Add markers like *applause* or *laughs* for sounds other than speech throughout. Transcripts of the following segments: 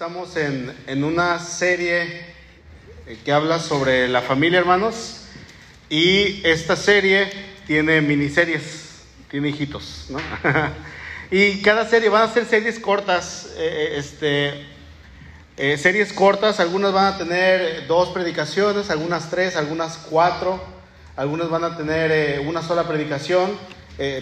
estamos en, en una serie eh, que habla sobre la familia, hermanos. Y esta serie tiene miniseries, tiene hijitos, ¿no? *laughs* y cada serie van a ser series cortas, eh, este, eh, series cortas, algunas van a tener dos predicaciones, algunas tres, algunas cuatro, algunas van a tener una sola predicación.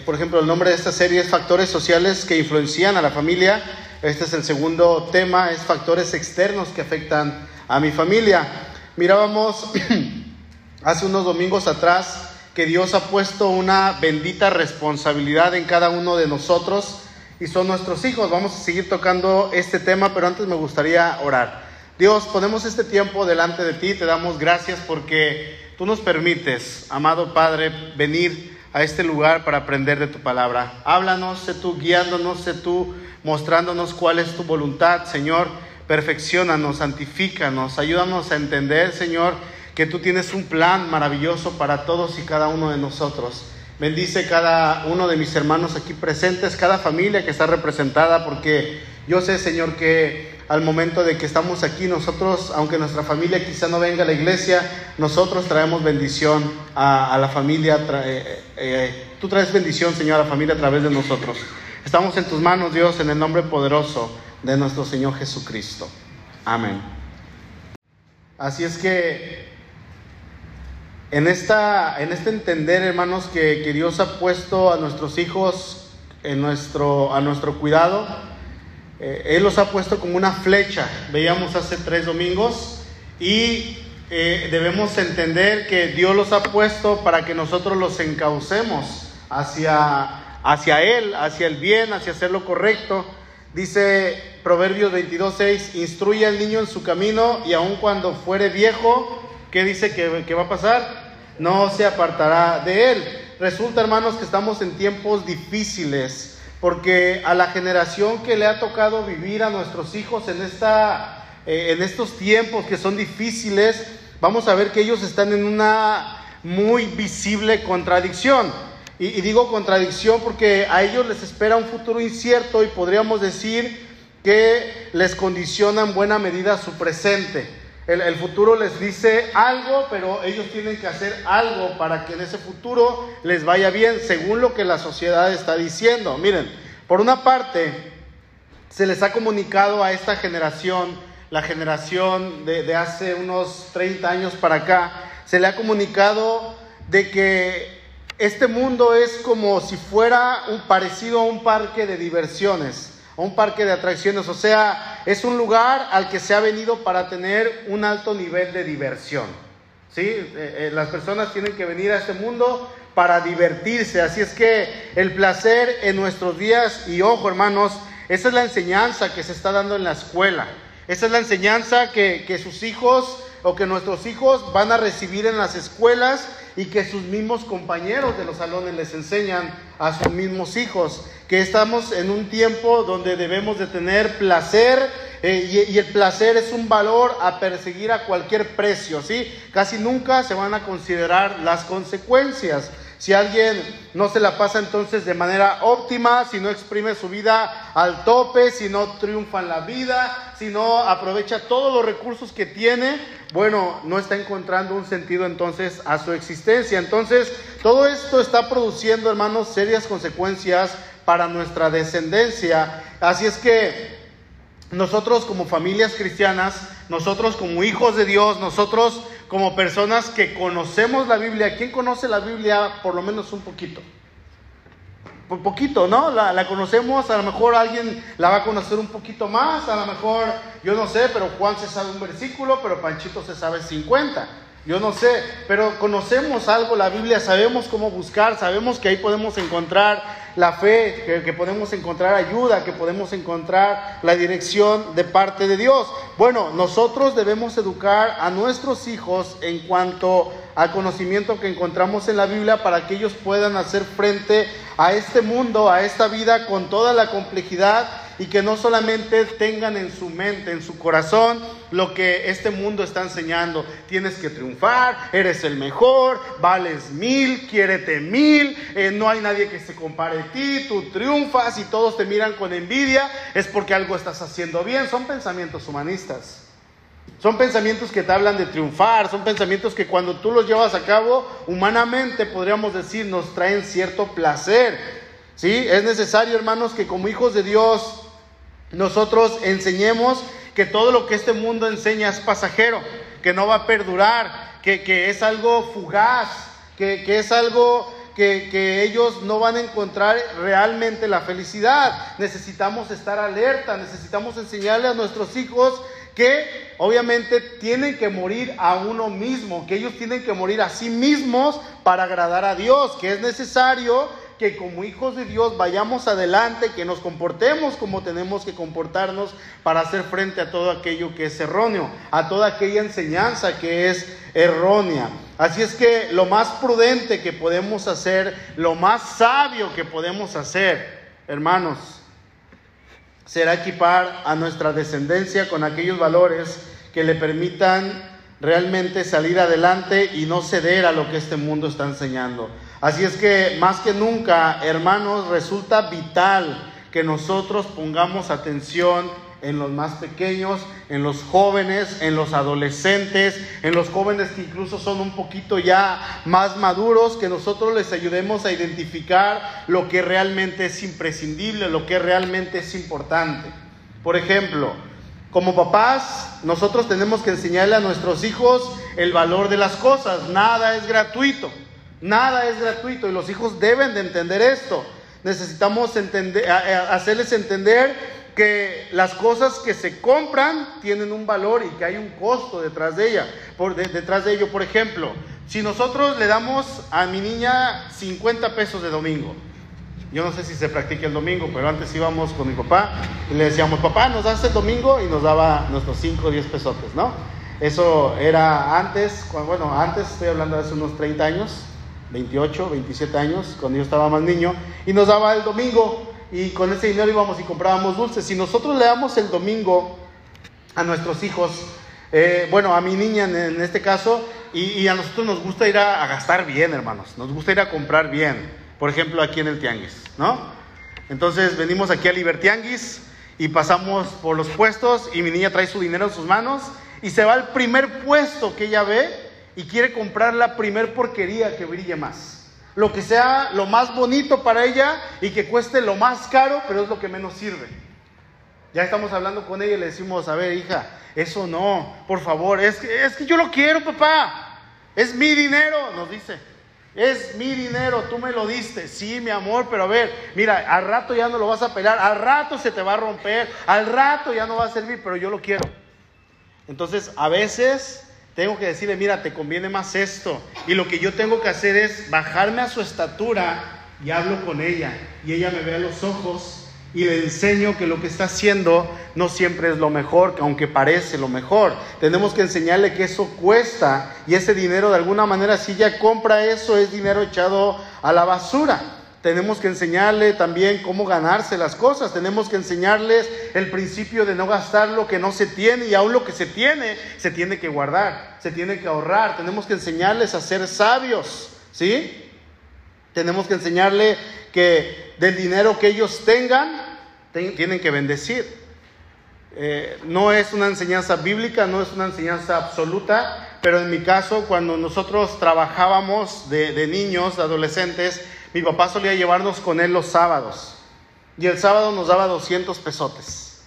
por ejemplo, el nombre de esta serie es Factores Sociales que influencian a la familia. Este es el segundo tema, es factores externos que afectan a mi familia. Mirábamos *clears throat* hace unos domingos atrás que Dios ha puesto una bendita responsabilidad en cada uno de nosotros y son nuestros hijos. Vamos a seguir tocando este tema, pero antes me gustaría orar. Dios, ponemos este tiempo delante de ti, te damos gracias porque tú nos permites, amado Padre, venir a este lugar para aprender de tu palabra. Háblanos, sé tú guiándonos, sé tú mostrándonos cuál es tu voluntad, Señor perfeccionanos, santifícanos, ayúdanos a entender, Señor, que tú tienes un plan maravilloso para todos y cada uno de nosotros. Bendice cada uno de mis hermanos aquí presentes, cada familia que está representada, porque yo sé, Señor, que al momento de que estamos aquí, nosotros, aunque nuestra familia quizá no venga a la iglesia, nosotros traemos bendición a, la familia. Eh, eh, tú traes bendición, Señor, a la familia a través de nosotros. Estamos en tus manos, Dios, en el nombre poderoso de nuestro Señor Jesucristo. Amén. Así es que en, esta, en este entender, hermanos, que, que, Dios ha puesto a nuestros hijos en nuestro, a nuestro cuidado, eh, Él los ha puesto como una flecha, veíamos hace tres domingos, y eh, debemos entender que Dios los ha puesto para que nosotros los encaucemos hacia, hacia Él, hacia el bien, hacia hacer lo correcto. Dice Proverbios 22.6, instruye al niño en su camino y aun cuando fuere viejo, ¿qué dice que, que va a pasar? No se apartará de él. Resulta, hermanos, que estamos en tiempos difíciles, porque a la generación que le ha tocado vivir a nuestros hijos en, esta, eh, en estos tiempos que son difíciles, vamos a ver que ellos están en una muy visible contradicción. Y, digo contradicción porque a ellos les espera un futuro incierto y podríamos decir que les condiciona en buena medida su presente. El, futuro les dice algo, pero ellos tienen que hacer algo para que en ese futuro les vaya bien, según lo que la sociedad está diciendo. Miren, por una parte, se les ha comunicado a esta generación, la generación de, de hace unos 30 años para acá, se le ha comunicado de que este mundo es como si fuera un parecido a un parque de diversiones, un parque de atracciones, o sea, es un lugar al que se ha venido para tener un alto nivel de diversión. ¿sí? Eh, eh, las personas tienen que venir a este mundo para divertirse, así es que el placer en nuestros días, y ojo hermanos, esa es la enseñanza que se está dando en la escuela, esa es la enseñanza que, que sus hijos o que nuestros hijos van a recibir en las escuelas y que sus mismos compañeros de los salones les enseñan a sus mismos hijos, que estamos en un tiempo donde debemos de tener placer eh, y, y, el placer es un valor a perseguir a cualquier precio, ¿sí? Casi nunca se van a considerar las consecuencias. Si alguien no se la pasa entonces de manera óptima, si no exprime su vida al tope, si no triunfa en la vida, si no aprovecha todos los recursos que tiene, bueno, no está encontrando un sentido entonces a su existencia. Entonces, todo esto está produciendo, hermanos, serias consecuencias para nuestra descendencia. Así es que nosotros como familias cristianas, nosotros como hijos de Dios, nosotros como personas que conocemos la Biblia. ¿Quién conoce la Biblia por lo menos un poquito? Por poquito, ¿no? La, conocemos, a lo mejor alguien la va a conocer un poquito más, a lo mejor, yo no sé, pero Juan se sabe un versículo, pero Panchito se sabe 50. Yo no sé, pero conocemos algo la Biblia, sabemos cómo buscar, sabemos que ahí podemos encontrar la fe, que, podemos encontrar ayuda, que podemos encontrar la dirección de parte de Dios. Bueno, nosotros debemos educar a nuestros hijos en cuanto al conocimiento que encontramos en la Biblia para que ellos puedan hacer frente a este mundo, a esta vida con toda la complejidad y que no solamente tengan en su mente, en su corazón, lo que este mundo está enseñando. Tienes que triunfar, eres el mejor, vales mil, quiérete mil, eh, no hay nadie que se compare a ti, tú triunfas y todos te miran con envidia, es porque algo estás haciendo bien. Son pensamientos humanistas. Son pensamientos que te hablan de triunfar, son pensamientos que cuando tú los llevas a cabo, humanamente podríamos decir, nos traen cierto placer. ¿Sí? Es necesario, hermanos, que como hijos de Dios nosotros enseñemos que todo lo que este mundo enseña es pasajero, que no va a perdurar, que, es algo fugaz, que, que es algo que, que, ellos no van a encontrar realmente la felicidad. Necesitamos estar alerta, necesitamos enseñarle a nuestros hijos que obviamente tienen que morir a uno mismo, que ellos tienen que morir a sí mismos para agradar a Dios, que es necesario que como hijos de Dios vayamos adelante, que nos comportemos como tenemos que comportarnos para hacer frente a todo aquello que es erróneo, a toda aquella enseñanza que es errónea. Así es que lo más prudente que podemos hacer, lo más sabio que podemos hacer, hermanos, será equipar a nuestra descendencia con aquellos valores que le permitan realmente salir adelante y no ceder a lo que este mundo está enseñando. Así es que más que nunca, hermanos, resulta vital que nosotros pongamos atención en los más pequeños, en los jóvenes, en los adolescentes, en los jóvenes que incluso son un poquito ya más maduros, que nosotros les ayudemos a identificar lo que realmente es imprescindible, lo que realmente es importante. Por ejemplo, como papás, nosotros tenemos que enseñarle a nuestros hijos el valor de las cosas. Nada es gratuito, nada es gratuito y los hijos deben de entender esto. Necesitamos entender, hacerles entender que las cosas que se compran tienen un valor y que hay un costo detrás de ella, por, detrás de ello. Por ejemplo, si nosotros le damos a mi niña 50 pesos de domingo, yo no sé si se practica el domingo, pero antes íbamos con mi papá y le decíamos, papá, nos das el domingo y nos daba nuestros 5 o 10 pesotes, ¿no? Eso era antes, bueno, antes estoy hablando de hace unos 30 años, 28, 27 años, cuando yo estaba más niño, y nos daba el domingo y con ese dinero íbamos y comprábamos dulces. Si nosotros le damos el domingo a nuestros hijos, eh, bueno, a mi niña en, este caso, y, a nosotros nos gusta ir a, gastar bien, hermanos, nos gusta ir a comprar bien, por ejemplo, aquí en el Tianguis, ¿no? Entonces venimos aquí a Libertianguis y pasamos por los puestos y mi niña trae su dinero en sus manos y se va al primer puesto que ella ve y quiere comprar la primer porquería que brille más lo que sea lo más bonito para ella y que cueste lo más caro, pero es lo que menos sirve. Ya estamos hablando con ella y le decimos, a ver, hija, eso no, por favor, es que, es que yo lo quiero, papá. Es mi dinero, nos dice. Es mi dinero, tú me lo diste. Sí, mi amor, pero a ver, mira, al rato ya no lo vas a pelar, al rato se te va a romper, al rato ya no va a servir, pero yo lo quiero. Entonces, a veces tengo que decirle, mira, te conviene más esto. Y lo que yo tengo que hacer es bajarme a su estatura y hablo con ella. Y ella me ve a los ojos y le enseño que lo que está haciendo no siempre es lo mejor, aunque parece lo mejor. Tenemos que enseñarle que eso cuesta y ese dinero de alguna manera, si ella compra eso, es dinero echado a la basura. Tenemos que enseñarle también cómo ganarse las cosas. Tenemos que enseñarles el principio de no gastar lo que no se tiene y aún lo que se tiene se tiene que guardar, se tiene que ahorrar. Tenemos que enseñarles a ser sabios, ¿sí? Tenemos que enseñarle que del dinero que ellos tengan tienen que bendecir. Eh, no es una enseñanza bíblica, no es una enseñanza absoluta, pero en mi caso, cuando nosotros trabajábamos de, de niños, de adolescentes, mi papá solía llevarnos con él los sábados. Y el sábado nos daba 200 pesotes.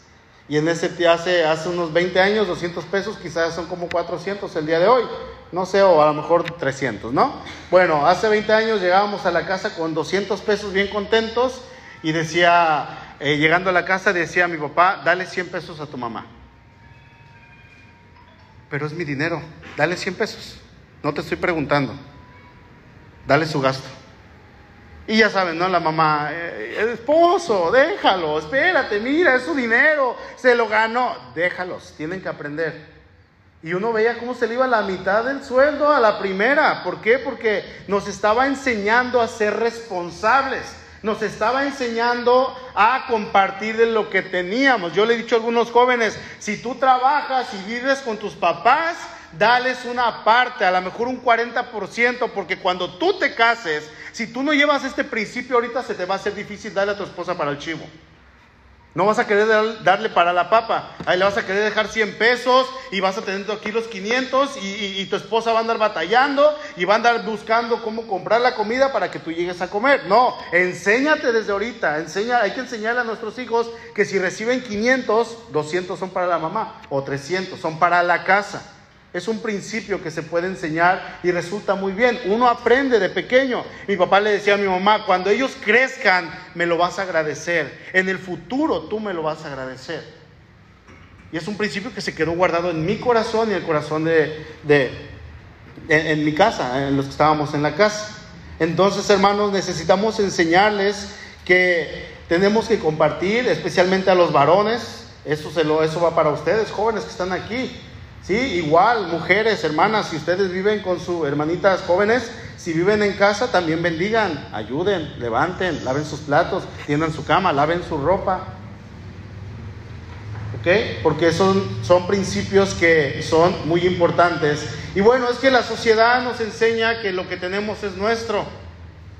Y en ese hace, hace unos 20 años, 200 pesos, quizás son como 400 el día de hoy. No sé, o a lo mejor 300, ¿no? Bueno, hace 20 años llegábamos a la casa con 200 pesos bien contentos y decía, eh, llegando a la casa decía a mi papá, dale 100 pesos a tu mamá. Pero es mi dinero, dale 100 pesos. No te estoy preguntando. Dale su gasto. Y ya saben, ¿no? La mamá, eh, esposo, déjalo, espérate, mira, es su dinero, se lo ganó. Déjalos, tienen que aprender. Y uno veía cómo se le iba la mitad del sueldo a la primera. ¿Por qué? Porque nos estaba enseñando a ser responsables. nos estaba enseñando a compartir de lo que teníamos. Yo le he dicho a algunos jóvenes, si tú trabajas y vives con tus papás, dales una parte, a lo mejor un 40%, porque cuando tú te cases, si tú no llevas este principio ahorita, se te va a hacer difícil darle a tu esposa para el chivo. No vas a querer darle para la papa. Ahí le vas a querer dejar 100 pesos y vas a tener aquí los 500 y, tu esposa va a andar batallando y va a andar buscando cómo comprar la comida para que tú llegues a comer. No, enséñate desde ahorita. Enseña, hay que enseñarle a nuestros hijos que si reciben 500, 200 son para la mamá o 300 son para la casa. Es un principio que se puede enseñar y resulta muy bien. Uno aprende de pequeño. Mi papá le decía a mi mamá, cuando ellos crezcan, me lo vas a agradecer. En el futuro tú me lo vas a agradecer. Y es un principio que se quedó guardado en mi corazón y el corazón de, en, mi casa, en los que estábamos en la casa. Entonces, hermanos, necesitamos enseñarles que tenemos que compartir, especialmente a los varones. Eso, se lo, eso va para ustedes, jóvenes que están aquí. Sí, igual, mujeres, hermanas, si ustedes viven con sus hermanitas jóvenes, si viven en casa, también bendigan, ayuden, levanten, laven sus platos, tiendan su cama, laven su ropa. ¿Ok? Porque son, son principios que son muy importantes. Y bueno, es que la sociedad nos enseña que lo que tenemos es nuestro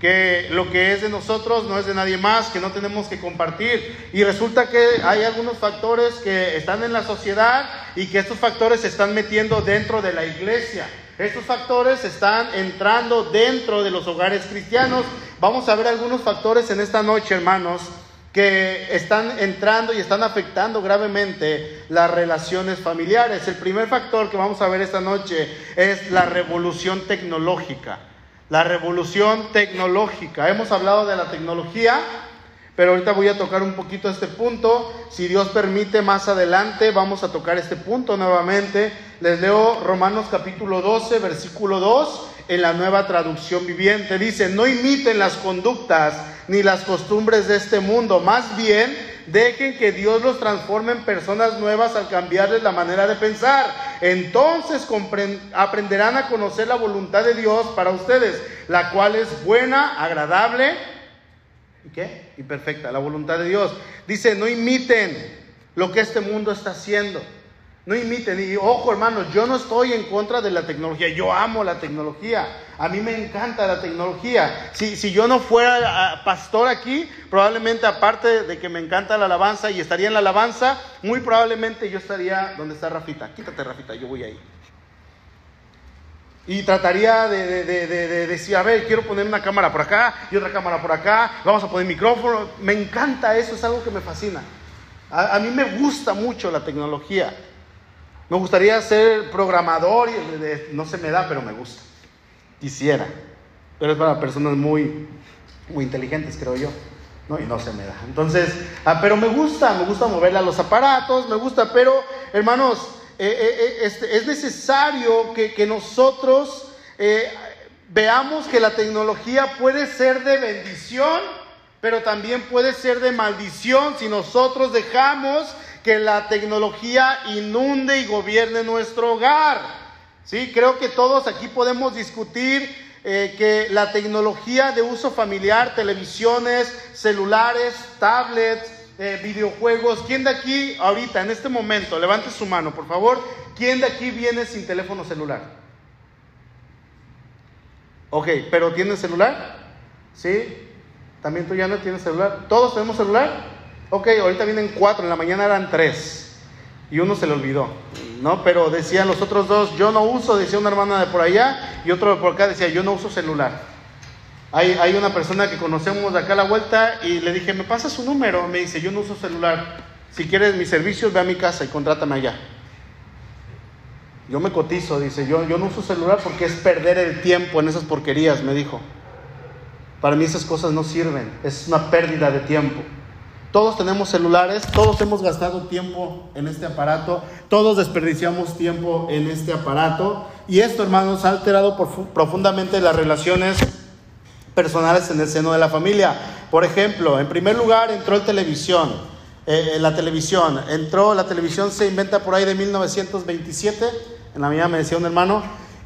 que lo que es de nosotros no es de nadie más, que no tenemos que compartir. Y resulta que hay algunos factores que están en la sociedad y que estos factores se están metiendo dentro de la iglesia. Estos factores están entrando dentro de los hogares cristianos. Vamos a ver algunos factores en esta noche, hermanos, que están entrando y están afectando gravemente las relaciones familiares. El primer factor que vamos a ver esta noche es la revolución tecnológica la revolución tecnológica. Hemos hablado de la tecnología, pero ahorita voy a tocar un poquito este punto. Si Dios permite, más adelante vamos a tocar este punto nuevamente. Les leo Romanos capítulo 12, versículo 2, en la nueva traducción viviente. Dice, no imiten las conductas ni las costumbres de este mundo, más bien Dejen que Dios los transforme en personas nuevas al cambiarles la manera de pensar. Entonces aprenderán a conocer la voluntad de Dios para ustedes, la cual es buena, agradable y qué? Y perfecta, la voluntad de Dios. Dice, no imiten lo que este mundo está haciendo. No imiten. Y ojo, hermanos, yo no estoy en contra de la tecnología. Yo amo la tecnología. A mí me encanta la tecnología. Si, si yo no fuera ah, pastor aquí, probablemente aparte de que me encanta la alabanza y estaría en la alabanza, muy probablemente yo estaría donde está Rafita. Quítate, Rafita, yo voy ahí. Y trataría de, decir, a ver, quiero poner una cámara por acá y otra cámara por acá, vamos a poner micrófono. Me encanta eso, es algo que me fascina. a mí me gusta mucho la tecnología. Me gustaría ser programador y no se me da, pero me gusta. Quisiera. Pero es para personas muy, muy inteligentes, creo yo. Y no se me da. Entonces, ah, pero me gusta, me gusta moverle a los aparatos, me gusta, pero hermanos, eh, eh, eh, este, es necesario que nosotros veamos que la tecnología puede ser de bendición, pero también puede ser de maldición si nosotros dejamos que la tecnología inunde y gobierne nuestro hogar. Sí, creo que todos aquí podemos discutir eh, que la tecnología de uso familiar, televisiones, celulares, tablets, eh, videojuegos, ¿quién de aquí ahorita, en este momento, levante su mano, por favor, ¿quién de aquí viene sin teléfono celular? Ok, pero ¿tienes celular? ¿Sí? ¿También tú ya no tienes celular? ¿Todos tenemos celular? Ok, ahorita vienen cuatro, en la mañana eran tres. Y uno se le olvidó, ¿no? Pero decían los otros dos, yo no uso, decía una hermana de por allá, y otro de por acá decía, yo no uso celular. Hay, una persona que conocemos de acá a la vuelta y le dije, ¿me pasa su número? Me dice, yo no uso celular. Si quieres mis servicios, ve a mi casa y contrátame allá. Yo me cotizo, dice, yo, yo no uso celular porque es perder el tiempo en esas porquerías, me dijo. Para mí esas cosas no sirven, es una pérdida de tiempo. Todos tenemos celulares, todos hemos gastado tiempo en este aparato, todos desperdiciamos tiempo en este aparato y esto, hermanos, ha alterado profundamente las relaciones personales en el seno de la familia. Por ejemplo, en primer lugar entró el televisión, eh, la televisión, entró, la televisión se inventa por ahí de 1927, en la mañana me decía un hermano,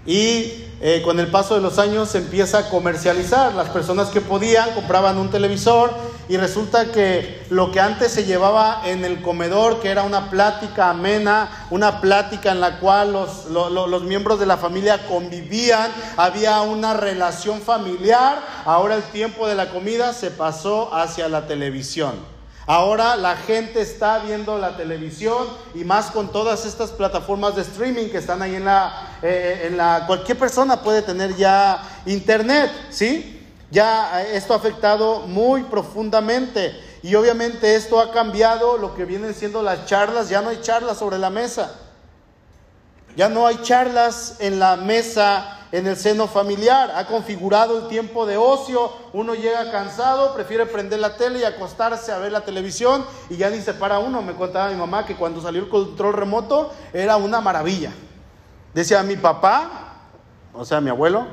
Y eh, con el paso de los años se empieza a comercializar. Las personas que podían compraban un televisor y resulta que lo que antes se llevaba en el comedor, que era una plática amena, una plática en la cual los, los miembros de la familia convivían, había una relación familiar, ahora el tiempo de la comida se pasó hacia la televisión. Ahora la gente está viendo la televisión y más con todas estas plataformas de streaming que están ahí en la, eh, eh, en la cualquier persona puede tener ya internet, ¿sí? Ya esto ha afectado muy profundamente y obviamente esto ha cambiado lo que vienen siendo las charlas, ya no hay charlas sobre la mesa. Ya no hay charlas en la mesa en el seno familiar, ha configurado el tiempo de ocio, uno llega cansado, prefiere prender la tele y acostarse a ver la televisión y ya ni se para uno. Me contaba mi mamá que cuando salió el control remoto era una maravilla. Decía mi papá, o sea, mi abuelo,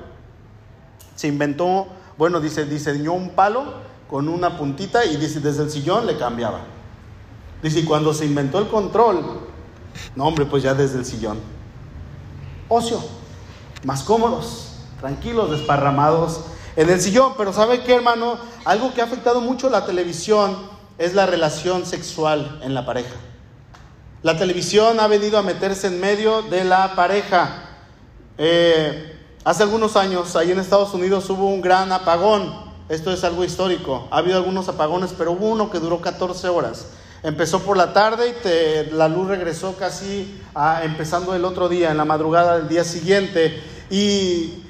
se inventó, bueno, dice, diseñó un palo con una puntita y dice, desde el sillón le cambiaba. Dice, y cuando se inventó el control, no hombre, pues ya desde el sillón. Ocio más cómodos, tranquilos, desparramados en el sillón. Pero ¿sabe qué, hermano? Algo que ha afectado mucho la televisión es la relación sexual en la pareja. La televisión ha venido a meterse en medio de la pareja. Eh, hace algunos años, ahí en Estados Unidos hubo un gran apagón. Esto es algo histórico. Ha habido algunos apagones, pero hubo uno que duró 14 horas. Empezó por la tarde y la luz regresó casi empezando el otro día, en la madrugada del día siguiente. Y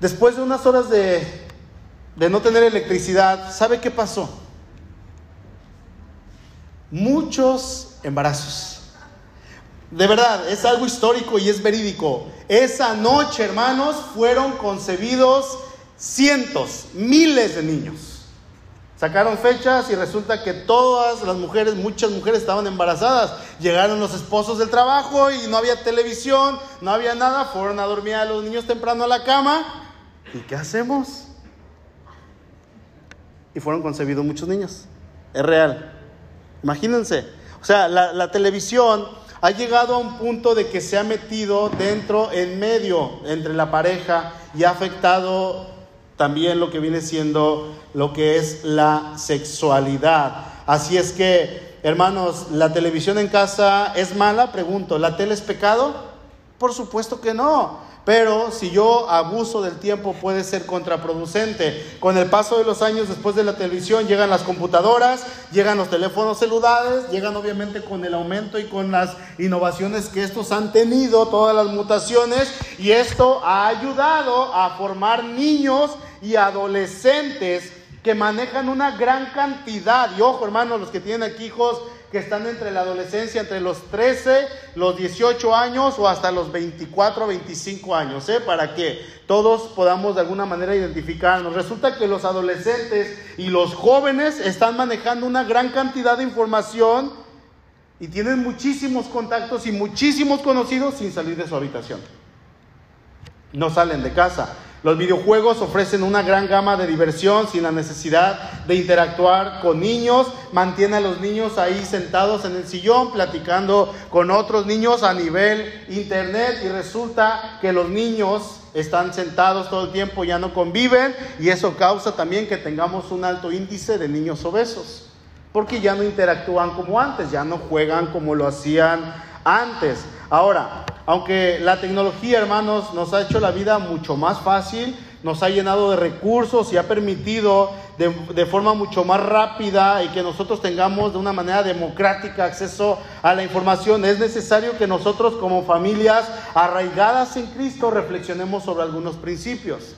después de unas horas de, de no tener electricidad, ¿sabe qué pasó? Muchos embarazos. De verdad, es algo histórico y es verídico. Esa noche, hermanos, fueron concebidos cientos, miles de niños. Sacaron fechas y resulta que todas las mujeres, muchas mujeres estaban embarazadas. Llegaron los esposos del trabajo y no había televisión, no había nada. Fueron a dormir a los niños temprano a la cama. ¿Y qué hacemos? Y fueron concebidos muchos niños. Es real. Imagínense. O sea, la, la televisión ha llegado a un punto de que se ha metido dentro, en medio, entre la pareja y ha afectado también lo que viene siendo lo que es la sexualidad. Así es que, hermanos, ¿la televisión en casa es mala? Pregunto, ¿la tele es pecado? Por supuesto que no. Pero si yo abuso del tiempo puede ser contraproducente. Con el paso de los años después de la televisión llegan las computadoras, llegan los teléfonos celulares, llegan obviamente con el aumento y con las innovaciones que estos han tenido, todas las mutaciones, y esto ha ayudado a formar niños y adolescentes que manejan una gran cantidad. Y ojo hermanos, los que tienen aquí hijos que están entre la adolescencia, entre los 13, los 18 años o hasta los 24, 25 años, ¿eh? para que todos podamos de alguna manera identificarnos. Resulta que los adolescentes y los jóvenes están manejando una gran cantidad de información y tienen muchísimos contactos y muchísimos conocidos sin salir de su habitación. No salen de casa. Los videojuegos ofrecen una gran gama de diversión sin la necesidad de interactuar con niños. Mantiene a los niños ahí sentados en el sillón platicando con otros niños a nivel internet y resulta que los niños están sentados todo el tiempo, ya no conviven y eso causa también que tengamos un alto índice de niños obesos. Porque ya no interactúan como antes, ya no juegan como lo hacían antes. Ahora, aunque la tecnología, hermanos, nos ha hecho la vida mucho más fácil, nos ha llenado de recursos y ha permitido de, forma mucho más rápida y que nosotros tengamos de una manera democrática acceso a la información, es necesario que nosotros como familias arraigadas en Cristo reflexionemos sobre algunos principios.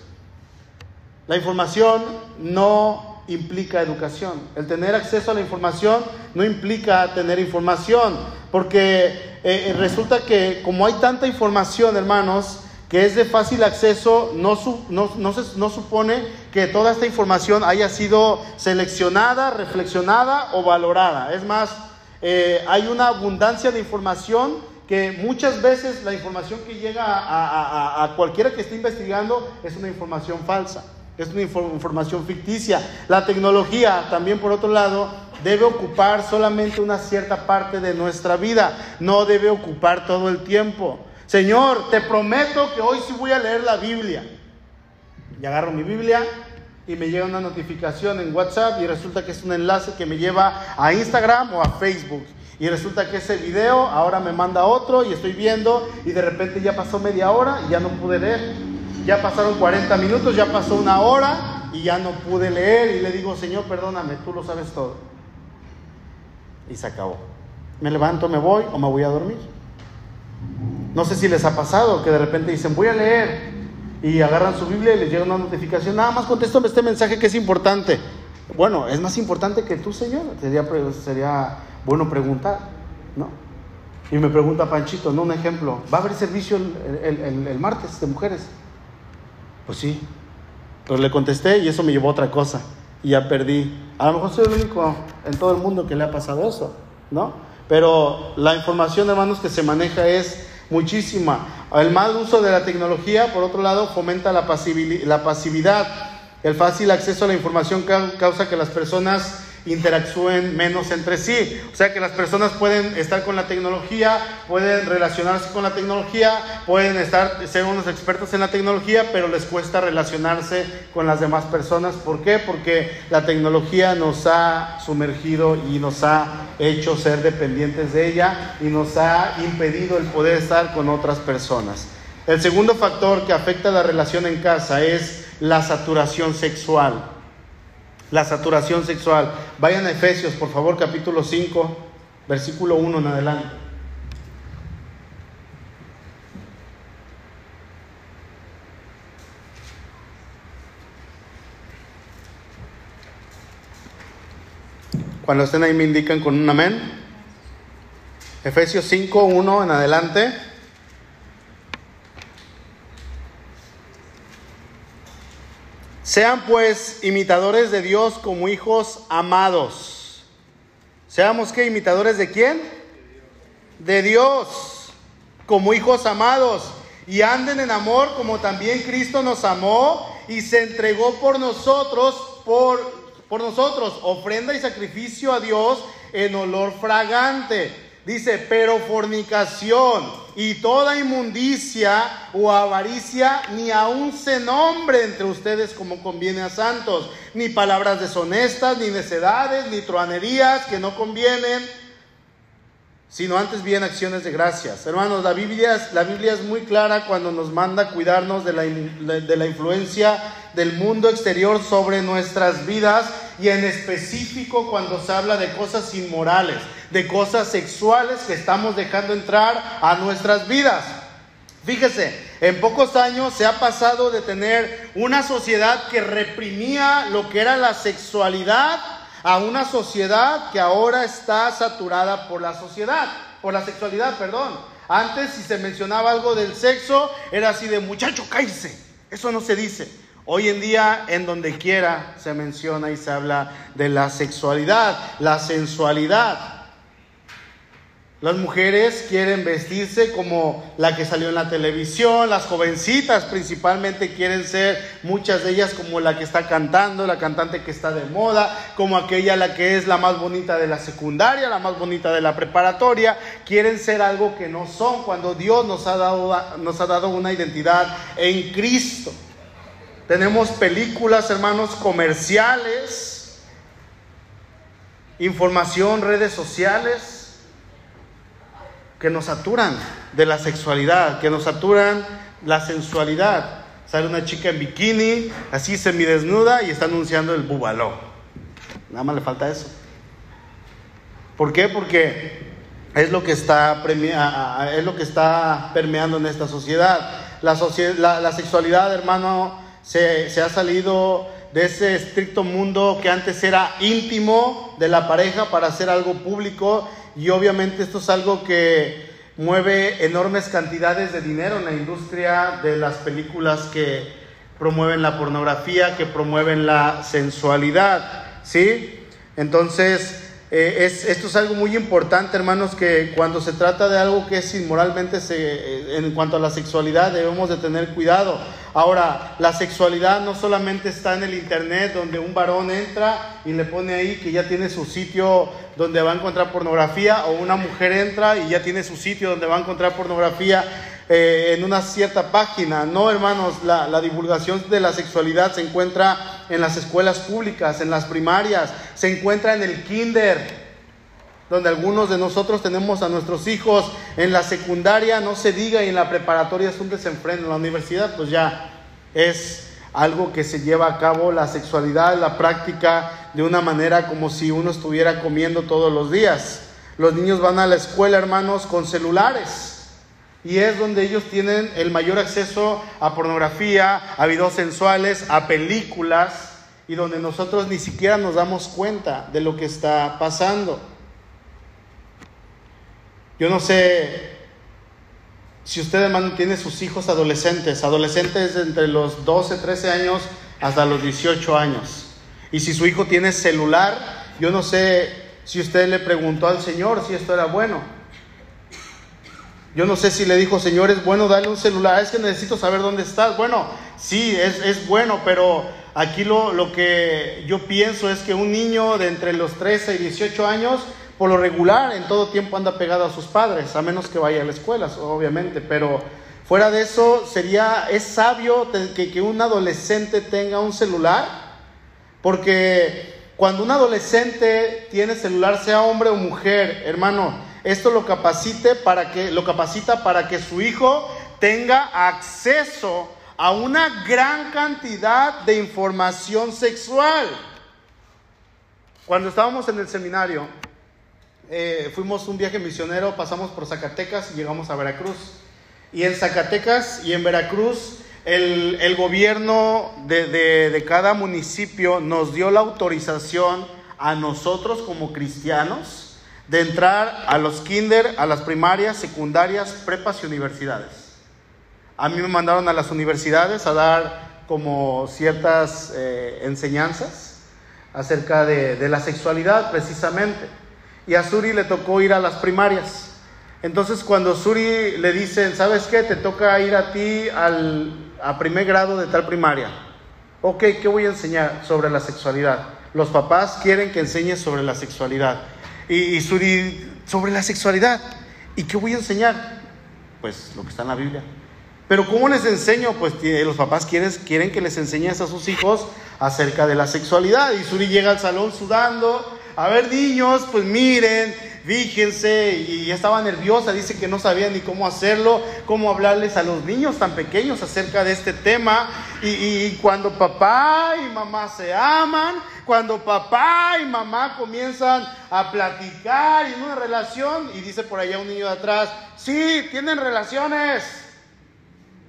La información no implica educación. El tener acceso a la información no implica tener información, porque eh, eh, resulta que como hay tanta información, hermanos, que es de fácil acceso, no, no, supone que toda esta información haya sido seleccionada, reflexionada o valorada. Es más, eh, hay una abundancia de información que muchas veces la información que llega a, a cualquiera que esté investigando es una información falsa, es una información ficticia. La tecnología también, por otro lado, debe ocupar solamente una cierta parte de nuestra vida, no debe ocupar todo el tiempo. Señor, te prometo que hoy sí voy a leer la Biblia. Y agarro mi Biblia y me llega una notificación en WhatsApp y resulta que es un enlace que me lleva a Instagram o a Facebook. Y resulta que ese video ahora me manda otro y estoy viendo y de repente ya pasó media hora y ya no pude leer. Ya pasaron 40 minutos, ya pasó una hora y ya no pude leer y le digo, Señor, perdóname, tú lo sabes todo. Y se acabó. Me levanto, me voy o me voy a dormir. No sé si les ha pasado que de repente dicen, voy a leer y agarran su Biblia y les llega una notificación, nada más contéstame este mensaje que es importante. Bueno, es más importante que tú, Señor. Sería, bueno preguntar, ¿no? Y me pregunta Panchito, no un ejemplo, ¿va a haber servicio el, martes de mujeres? Pues sí. Pero le contesté y eso me llevó a otra cosa. Y ya perdí. A lo mejor soy el único en todo el mundo que le ha pasado eso, ¿no? Pero la información, hermanos, que se maneja es muchísima. El mal uso de la tecnología, por otro lado, fomenta la, la pasividad. El fácil acceso a la información causa que las personas interactúen menos entre sí. O sea que las personas pueden estar con la tecnología, pueden relacionarse con la tecnología, pueden estar, ser unos expertos en la tecnología, pero les cuesta relacionarse con las demás personas. ¿Por qué? Porque la tecnología nos ha sumergido y nos ha hecho ser dependientes de ella y nos ha impedido el poder estar con otras personas. El segundo factor que afecta la relación en casa es la saturación sexual la saturación sexual. Vayan a Efesios, por favor, capítulo 5, versículo 1 en adelante. Cuando estén ahí me indican con un amén. Efesios 5, 1 en adelante. Sean pues imitadores de Dios como hijos amados. Seamos que imitadores de quién? De Dios, como hijos amados. Y anden en amor como también Cristo nos amó y se entregó por nosotros, por, por nosotros, ofrenda y sacrificio a Dios en olor fragante. Dice, pero fornicación y toda inmundicia o avaricia ni aun se nombre entre ustedes como conviene a santos, ni palabras deshonestas, ni necedades, ni truanerías que no convienen, sino antes bien acciones de gracias. Hermanos, la Biblia, la Biblia es muy clara cuando nos manda cuidarnos de la, de la influencia del mundo exterior sobre nuestras vidas y en específico cuando se habla de cosas inmorales, de cosas sexuales que estamos dejando entrar a nuestras vidas. Fíjese, en pocos años se ha pasado de tener una sociedad que reprimía lo que era la sexualidad a una sociedad que ahora está saturada por la sociedad, por la sexualidad, perdón. Antes si se mencionaba algo del sexo era así de muchacho, cállese. Eso no se dice. Hoy en día en donde quiera se menciona y se habla de la sexualidad, la sensualidad. Las mujeres quieren vestirse como la que salió en la televisión, las jovencitas principalmente quieren ser, muchas de ellas como la que está cantando, la cantante que está de moda, como aquella la que es la más bonita de la secundaria, la más bonita de la preparatoria, quieren ser algo que no son cuando Dios nos ha dado, nos ha dado una identidad en Cristo. Tenemos películas, hermanos, comerciales, información, redes sociales que nos saturan de la sexualidad, que nos saturan la sensualidad. Sale una chica en bikini, así semidesnuda y está anunciando el bubaló. Nada más le falta eso. ¿Por qué? Porque es lo que está, es lo que está permeando en esta sociedad. La, sexualidad, hermano, se, ha salido de ese estricto mundo que antes era íntimo de la pareja para hacer algo público y obviamente esto es algo que mueve enormes cantidades de dinero en la industria de las películas que promueven la pornografía, que promueven la sensualidad, ¿sí? Entonces, eh, es, esto es algo muy importante, hermanos, que cuando se trata de algo que es inmoralmente, eh, en cuanto a la sexualidad, debemos de tener cuidado. Ahora, la sexualidad no solamente está en el internet donde un varón entra y le pone ahí que ya tiene su sitio donde va a encontrar pornografía o una mujer entra y ya tiene su sitio donde va a encontrar pornografía. eh, en una cierta página. No, hermanos, la, la divulgación de la sexualidad se encuentra en las escuelas públicas, en las primarias, se encuentra en el kinder donde algunos de nosotros tenemos a nuestros hijos en la secundaria, no se diga, y en la preparatoria es un desenfreno, en la universidad pues ya es algo que se lleva a cabo, la sexualidad, la práctica de una manera como si uno estuviera comiendo todos los días. Los niños van a la escuela, hermanos, con celulares. Y es donde ellos tienen el mayor acceso a pornografía, a videos sensuales, a películas, y donde nosotros ni siquiera nos damos cuenta de lo que está pasando. Yo no sé si usted, hermano, tiene sus hijos adolescentes, adolescentes entre los 12, 13 años hasta los 18 años. Y si su hijo tiene celular, yo no sé si usted le preguntó al Señor si esto era bueno. Yo no sé si le dijo, Señor, es bueno darle un celular, es que necesito saber dónde estás. Bueno, sí, es, es bueno, pero aquí lo, lo que yo pienso es que un niño de entre los 13 y 18 años por lo regular en todo tiempo anda pegado a sus padres, a menos que vaya a la escuela, obviamente, pero fuera de eso, sería, es sabio que, un adolescente tenga un celular, porque cuando un adolescente tiene celular, sea hombre o mujer, hermano, esto lo capacite para que, lo capacita para que su hijo tenga acceso a una gran cantidad de información sexual. Cuando estábamos en el seminario, eh, fuimos un viaje misionero, pasamos por Zacatecas y llegamos a Veracruz. Y en Zacatecas y en Veracruz, el, gobierno de, de, cada municipio nos dio la autorización a nosotros como cristianos de entrar a los kinder, a las primarias, secundarias, prepas y universidades. A mí me mandaron a las universidades a dar como ciertas eh, enseñanzas acerca de, de la sexualidad precisamente y a Suri le tocó ir a las primarias. Entonces cuando Suri le dicen, ¿sabes qué? Te toca ir a ti al, a primer grado de tal primaria. Ok, ¿qué voy a enseñar sobre la sexualidad? Los papás quieren que enseñes sobre la sexualidad. Y, Suri, sobre la sexualidad. ¿Y qué voy a enseñar? Pues lo que está en la Biblia. Pero ¿cómo les enseño? Pues los papás quieren, quieren que les enseñes a sus hijos acerca de la sexualidad. Y Suri llega al salón sudando a ver, niños, pues miren, fíjense, y estaba nerviosa, dice que no sabía ni cómo hacerlo, cómo hablarles a los niños tan pequeños acerca de este tema. Y, cuando papá y mamá se aman, cuando papá y mamá comienzan a platicar en una relación, y dice por allá un niño de atrás, sí, tienen relaciones,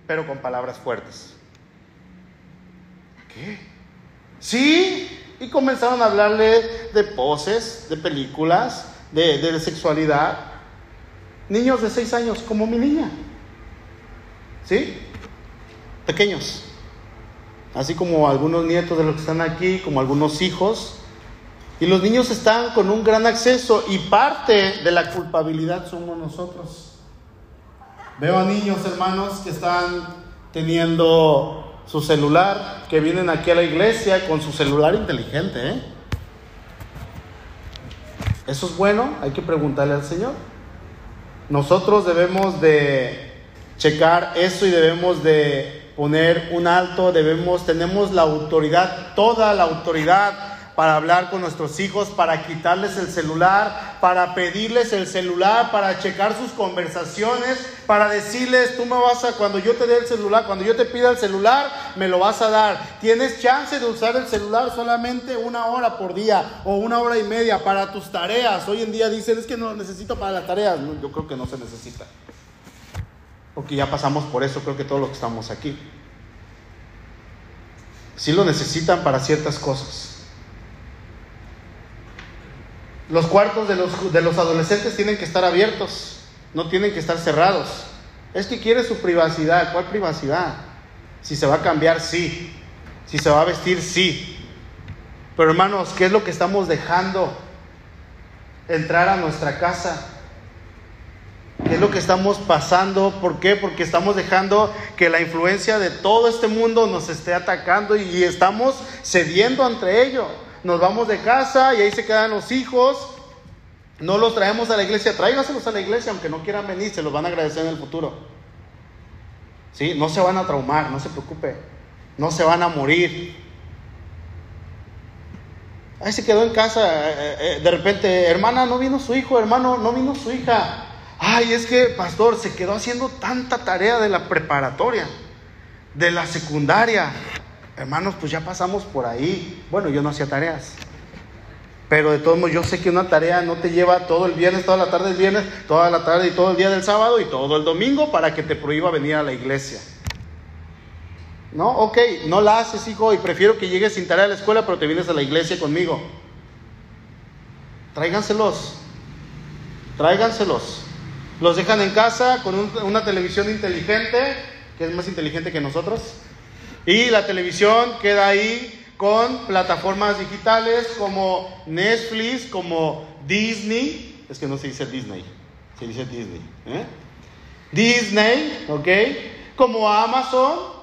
pero con palabras fuertes. ¿Qué? Sí, y comenzaron a hablarle de poses, de películas, de, sexualidad. Niños de seis años, como mi niña. ¿Sí? Pequeños. Así como algunos nietos de los que están aquí, como algunos hijos. Y los niños están con un gran acceso y parte de la culpabilidad somos nosotros. Veo a niños, hermanos, que están teniendo su celular, que vienen aquí a la iglesia con su celular inteligente. ¿eh? ¿Eso es bueno? Hay que preguntarle al Señor. Nosotros debemos de checar eso y debemos de poner un alto, debemos, tenemos la autoridad, toda la autoridad para hablar con nuestros hijos, para quitarles el celular, para pedirles el celular, para checar sus conversaciones, para decirles, tú me vas a, cuando yo te dé el celular, cuando yo te pida el celular, me lo vas a dar. Tienes chance de usar el celular solamente una hora por día o una hora y media para tus tareas. Hoy en día dicen, es que no lo necesito para las tareas. yo creo que no se necesita. Porque ya pasamos por eso, creo que todos los que estamos aquí. Sí lo necesitan para ciertas cosas. Los cuartos de los, de los adolescentes tienen que estar abiertos, no tienen que estar cerrados. Es que quiere su privacidad. ¿Cuál privacidad? Si se va a cambiar, sí. Si se va a vestir, sí. Pero hermanos, ¿qué es lo que estamos dejando entrar a nuestra casa? ¿Qué es lo que estamos pasando? ¿Por qué? Porque estamos dejando que la influencia de todo este mundo nos esté atacando y estamos cediendo ante ello nos vamos de casa y ahí se quedan los hijos. No los traemos a la iglesia, tráigaselos a la iglesia, aunque no quieran venir, se los van a agradecer en el futuro. ¿Sí? No se van a traumar, no se preocupe. No se van a morir. Ahí se quedó en casa, eh, eh, de repente, hermana, no vino su hijo, hermano, no vino su hija. Ay, es que, pastor, se quedó haciendo tanta tarea de la preparatoria, de la secundaria. Hermanos, pues ya pasamos por ahí. Bueno, yo no hacía tareas. Pero de todos modos, yo sé que una tarea no te lleva todo el viernes, toda la tarde del viernes, toda la tarde y todo el día del sábado y todo el domingo para que te prohíba venir a la iglesia. No, ok, no la haces, hijo, y prefiero que llegues sin tarea a la escuela, pero te vienes a la iglesia conmigo. Tráiganselos, tráiganselos. Los dejan en casa con una televisión inteligente, que es más inteligente que nosotros, y la televisión queda ahí con plataformas digitales como Netflix, como Disney, es que no se dice Disney, se dice Disney. ¿eh? Disney, ¿ok? Como Amazon,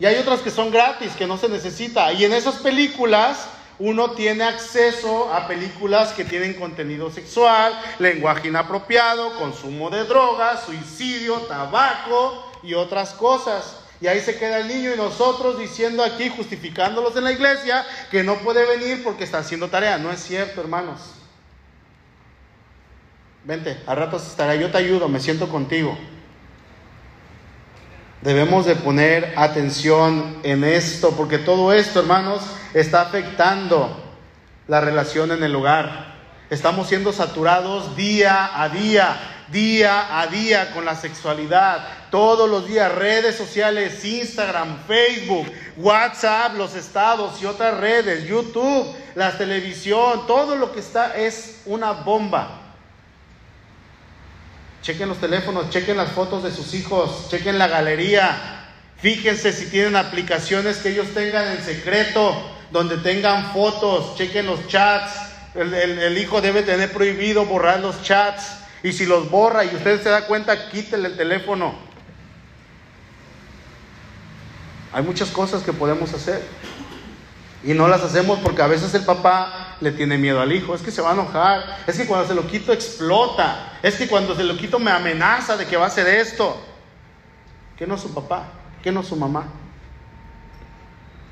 y hay otras que son gratis, que no se necesita. Y en esas películas uno tiene acceso a películas que tienen contenido sexual, lenguaje inapropiado, consumo de drogas, suicidio, tabaco y otras cosas. Y ahí se queda el niño y nosotros diciendo aquí, justificándolos en la iglesia, que no puede venir porque está haciendo tarea. No es cierto, hermanos. Vente, a ratos estará, yo te ayudo, me siento contigo. Debemos de poner atención en esto, porque todo esto, hermanos, está afectando la relación en el hogar. Estamos siendo saturados día a día día a día con la sexualidad. Todos los días, redes sociales, Instagram, Facebook, WhatsApp, los estados y otras redes, YouTube, la televisión, todo lo que está es una bomba. Chequen los teléfonos, chequen las fotos de sus hijos, chequen la galería. Fíjense si tienen aplicaciones que ellos tengan en secreto, donde tengan fotos, chequen los chats. El, el hijo debe tener prohibido borrar los chats. Y si los borra y usted se da cuenta, quítele el teléfono. Hay muchas cosas que podemos hacer. Y no las hacemos porque a veces el papá le tiene miedo al hijo. Es que se va a enojar. Es que cuando se lo quito explota. Es que cuando se lo quito me amenaza de que va a hacer esto. ¿Qué no su papá? ¿Qué no su mamá?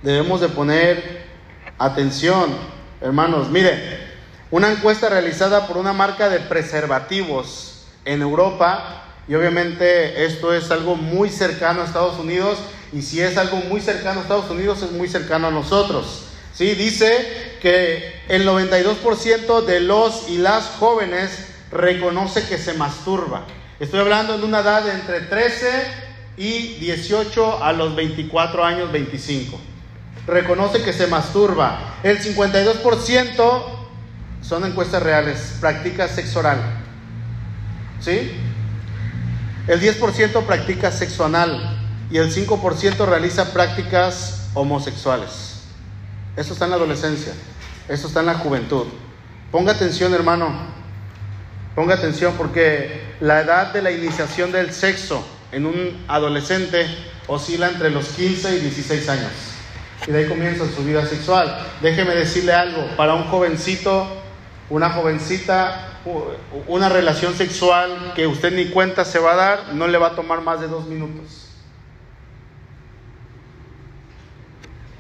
Debemos de poner atención, hermanos. Mire, una encuesta realizada por una marca de preservativos en Europa, y obviamente esto es algo muy cercano a Estados Unidos, y si es algo muy cercano a Estados Unidos, es muy cercano a nosotros. ¿sí? Dice que el 92% de los y las jóvenes reconoce que se masturba. Estoy hablando de una edad de entre 13 y 18 a los 24 años, 25. Reconoce que se masturba. El 52% son encuestas reales. Practica sexo oral. ¿Sí? El 10% practica sexo anal y el 5% realiza prácticas homosexuales. Eso está en la adolescencia. Eso está en la juventud. Ponga atención, hermano. Ponga atención porque la edad de la iniciación del sexo en un adolescente oscila entre los 15 y 16 años. Y de ahí comienza su vida sexual. Déjeme decirle algo, para un jovencito una jovencita, una relación sexual que usted ni cuenta se va a dar, no le va a tomar más de dos minutos.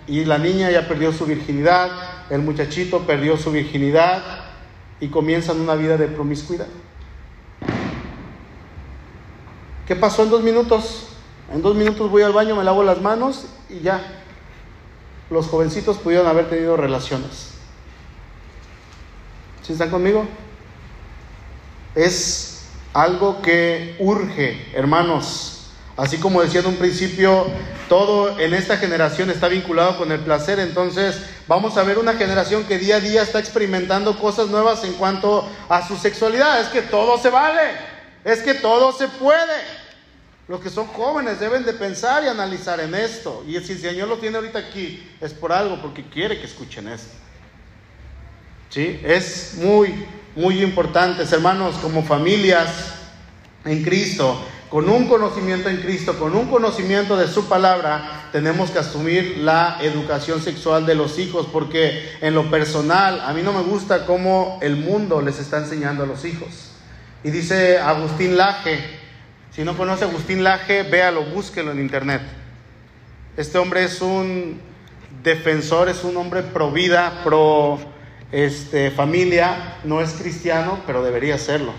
Y la niña ya perdió su virginidad, el muchachito perdió su virginidad y comienzan una vida de promiscuidad. ¿Qué pasó en dos minutos? En dos minutos voy al baño, me lavo las manos y ya. Los jovencitos pudieron haber tenido relaciones. ¿Sí están conmigo? Es algo que urge, hermanos. Así como decía en un principio, todo en esta generación está vinculado con el placer, entonces vamos a ver una generación que día a día está experimentando cosas nuevas en cuanto a su sexualidad. Es que todo se vale, es que todo se puede. Los que son jóvenes deben de pensar y analizar en esto. Y si el Señor lo tiene ahorita aquí, es por algo, porque quiere que escuchen esto. ¿Sí? Es muy, muy importante, hermanos, como familias en Cristo, con un conocimiento en Cristo, con un conocimiento de su palabra, tenemos que asumir la educación sexual de los hijos, porque en lo personal a mí no me gusta cómo el mundo les está enseñando a los hijos. Y dice Agustín Laje, Si no conoce a Agustín Laje, véalo, búsquelo en internet. Este hombre es un defensor, es un hombre pro vida, pro este, familia, no es cristiano, pero debería serlo.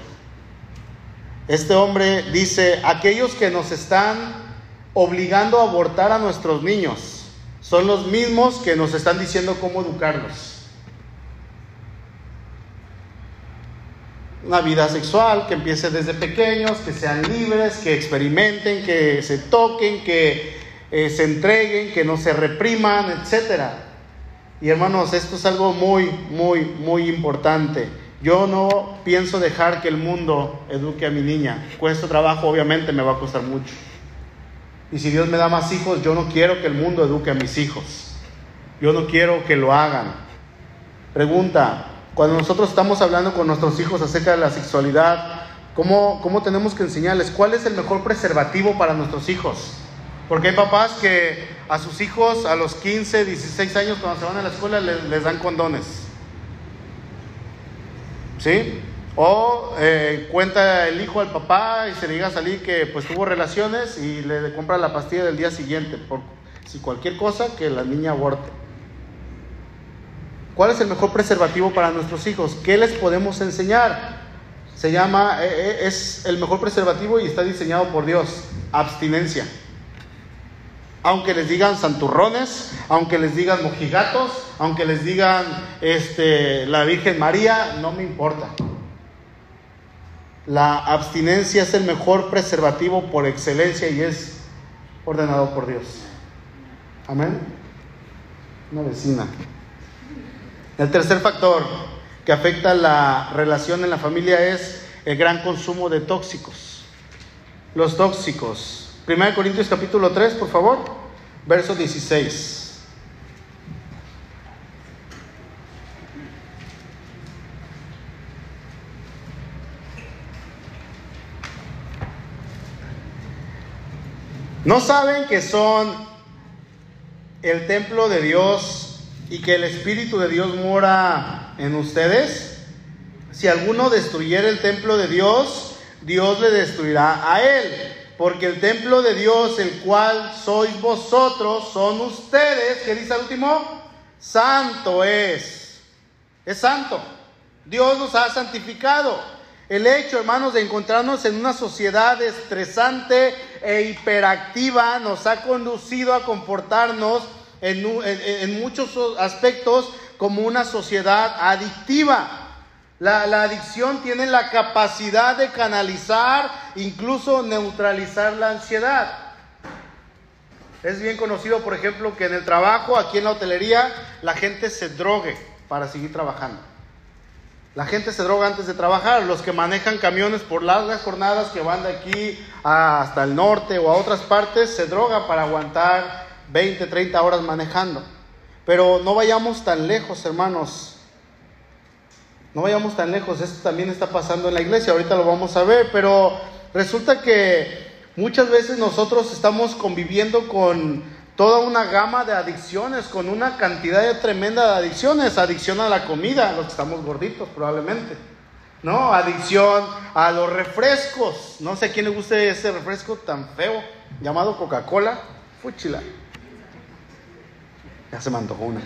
Este hombre dice, aquellos que nos están obligando a abortar a nuestros niños son los mismos que nos están diciendo cómo educarlos. Una vida sexual que empiece desde pequeños, que sean libres, que experimenten, que se toquen, que eh, se entreguen, que no se repriman, etcétera. Y hermanos, esto es algo muy, muy, muy importante. Yo no pienso dejar que el mundo eduque a mi niña. Cuesta trabajo, obviamente me va a costar mucho. Y si Dios me da más hijos, yo no quiero que el mundo eduque a mis hijos. Yo no quiero que lo hagan. Pregunta, cuando nosotros estamos hablando con nuestros hijos acerca de la sexualidad, ¿cómo, cómo tenemos que enseñarles? ¿Cuál es el mejor preservativo para nuestros hijos? Porque hay papás que a sus hijos a los 15, 16 años cuando se van a la escuela les, dan condones. ¿Sí? O eh, cuenta el hijo al papá y se le diga a salir que pues tuvo relaciones y le compra la pastilla del día siguiente por si cualquier cosa que la niña aborte. ¿Cuál es el mejor preservativo para nuestros hijos? ¿Qué les podemos enseñar? Se llama, eh, eh, es el mejor preservativo y está diseñado por Dios, abstinencia. Aunque les digan santurrones, aunque les digan mojigatos, aunque les digan este, la Virgen María, no me importa. La abstinencia es el mejor preservativo por excelencia y es ordenado por Dios. Amén. Una vecina. El tercer factor que afecta la relación en la familia es el gran consumo de tóxicos. Los tóxicos 1 Corintios capítulo 3, por favor, verso 16. ¿No saben que son el templo de Dios y que el Espíritu de Dios mora en ustedes? Si alguno destruyera el templo de Dios, Dios le destruirá a él porque el templo de Dios, el cual sois vosotros, son ustedes, ¿qué dice el último? Santo es. Es santo. Dios nos ha santificado. El hecho, hermanos, de encontrarnos en una sociedad estresante e hiperactiva nos ha conducido a comportarnos en muchos aspectos como una sociedad adictiva. La, adicción tiene la capacidad de canalizar, incluso neutralizar la ansiedad. Es bien conocido, por ejemplo, que en el trabajo, aquí en la hotelería, la gente se drogue para seguir trabajando. La gente se droga antes de trabajar. Los que manejan camiones por largas jornadas que van de aquí hasta el norte o a otras partes, se droga para aguantar 20, 30 horas manejando. Pero no vayamos tan lejos, hermanos. No vayamos tan lejos, esto también está pasando en la iglesia, ahorita lo vamos a ver, pero resulta que muchas veces nosotros estamos conviviendo con toda una gama de adicciones, con una cantidad tremenda de adicciones, adicción a la comida, los que estamos gorditos probablemente, ¿no? Adicción a los refrescos, no sé a quién le guste ese refresco tan feo llamado Coca-Cola, fuchila. Ya se me antojó una.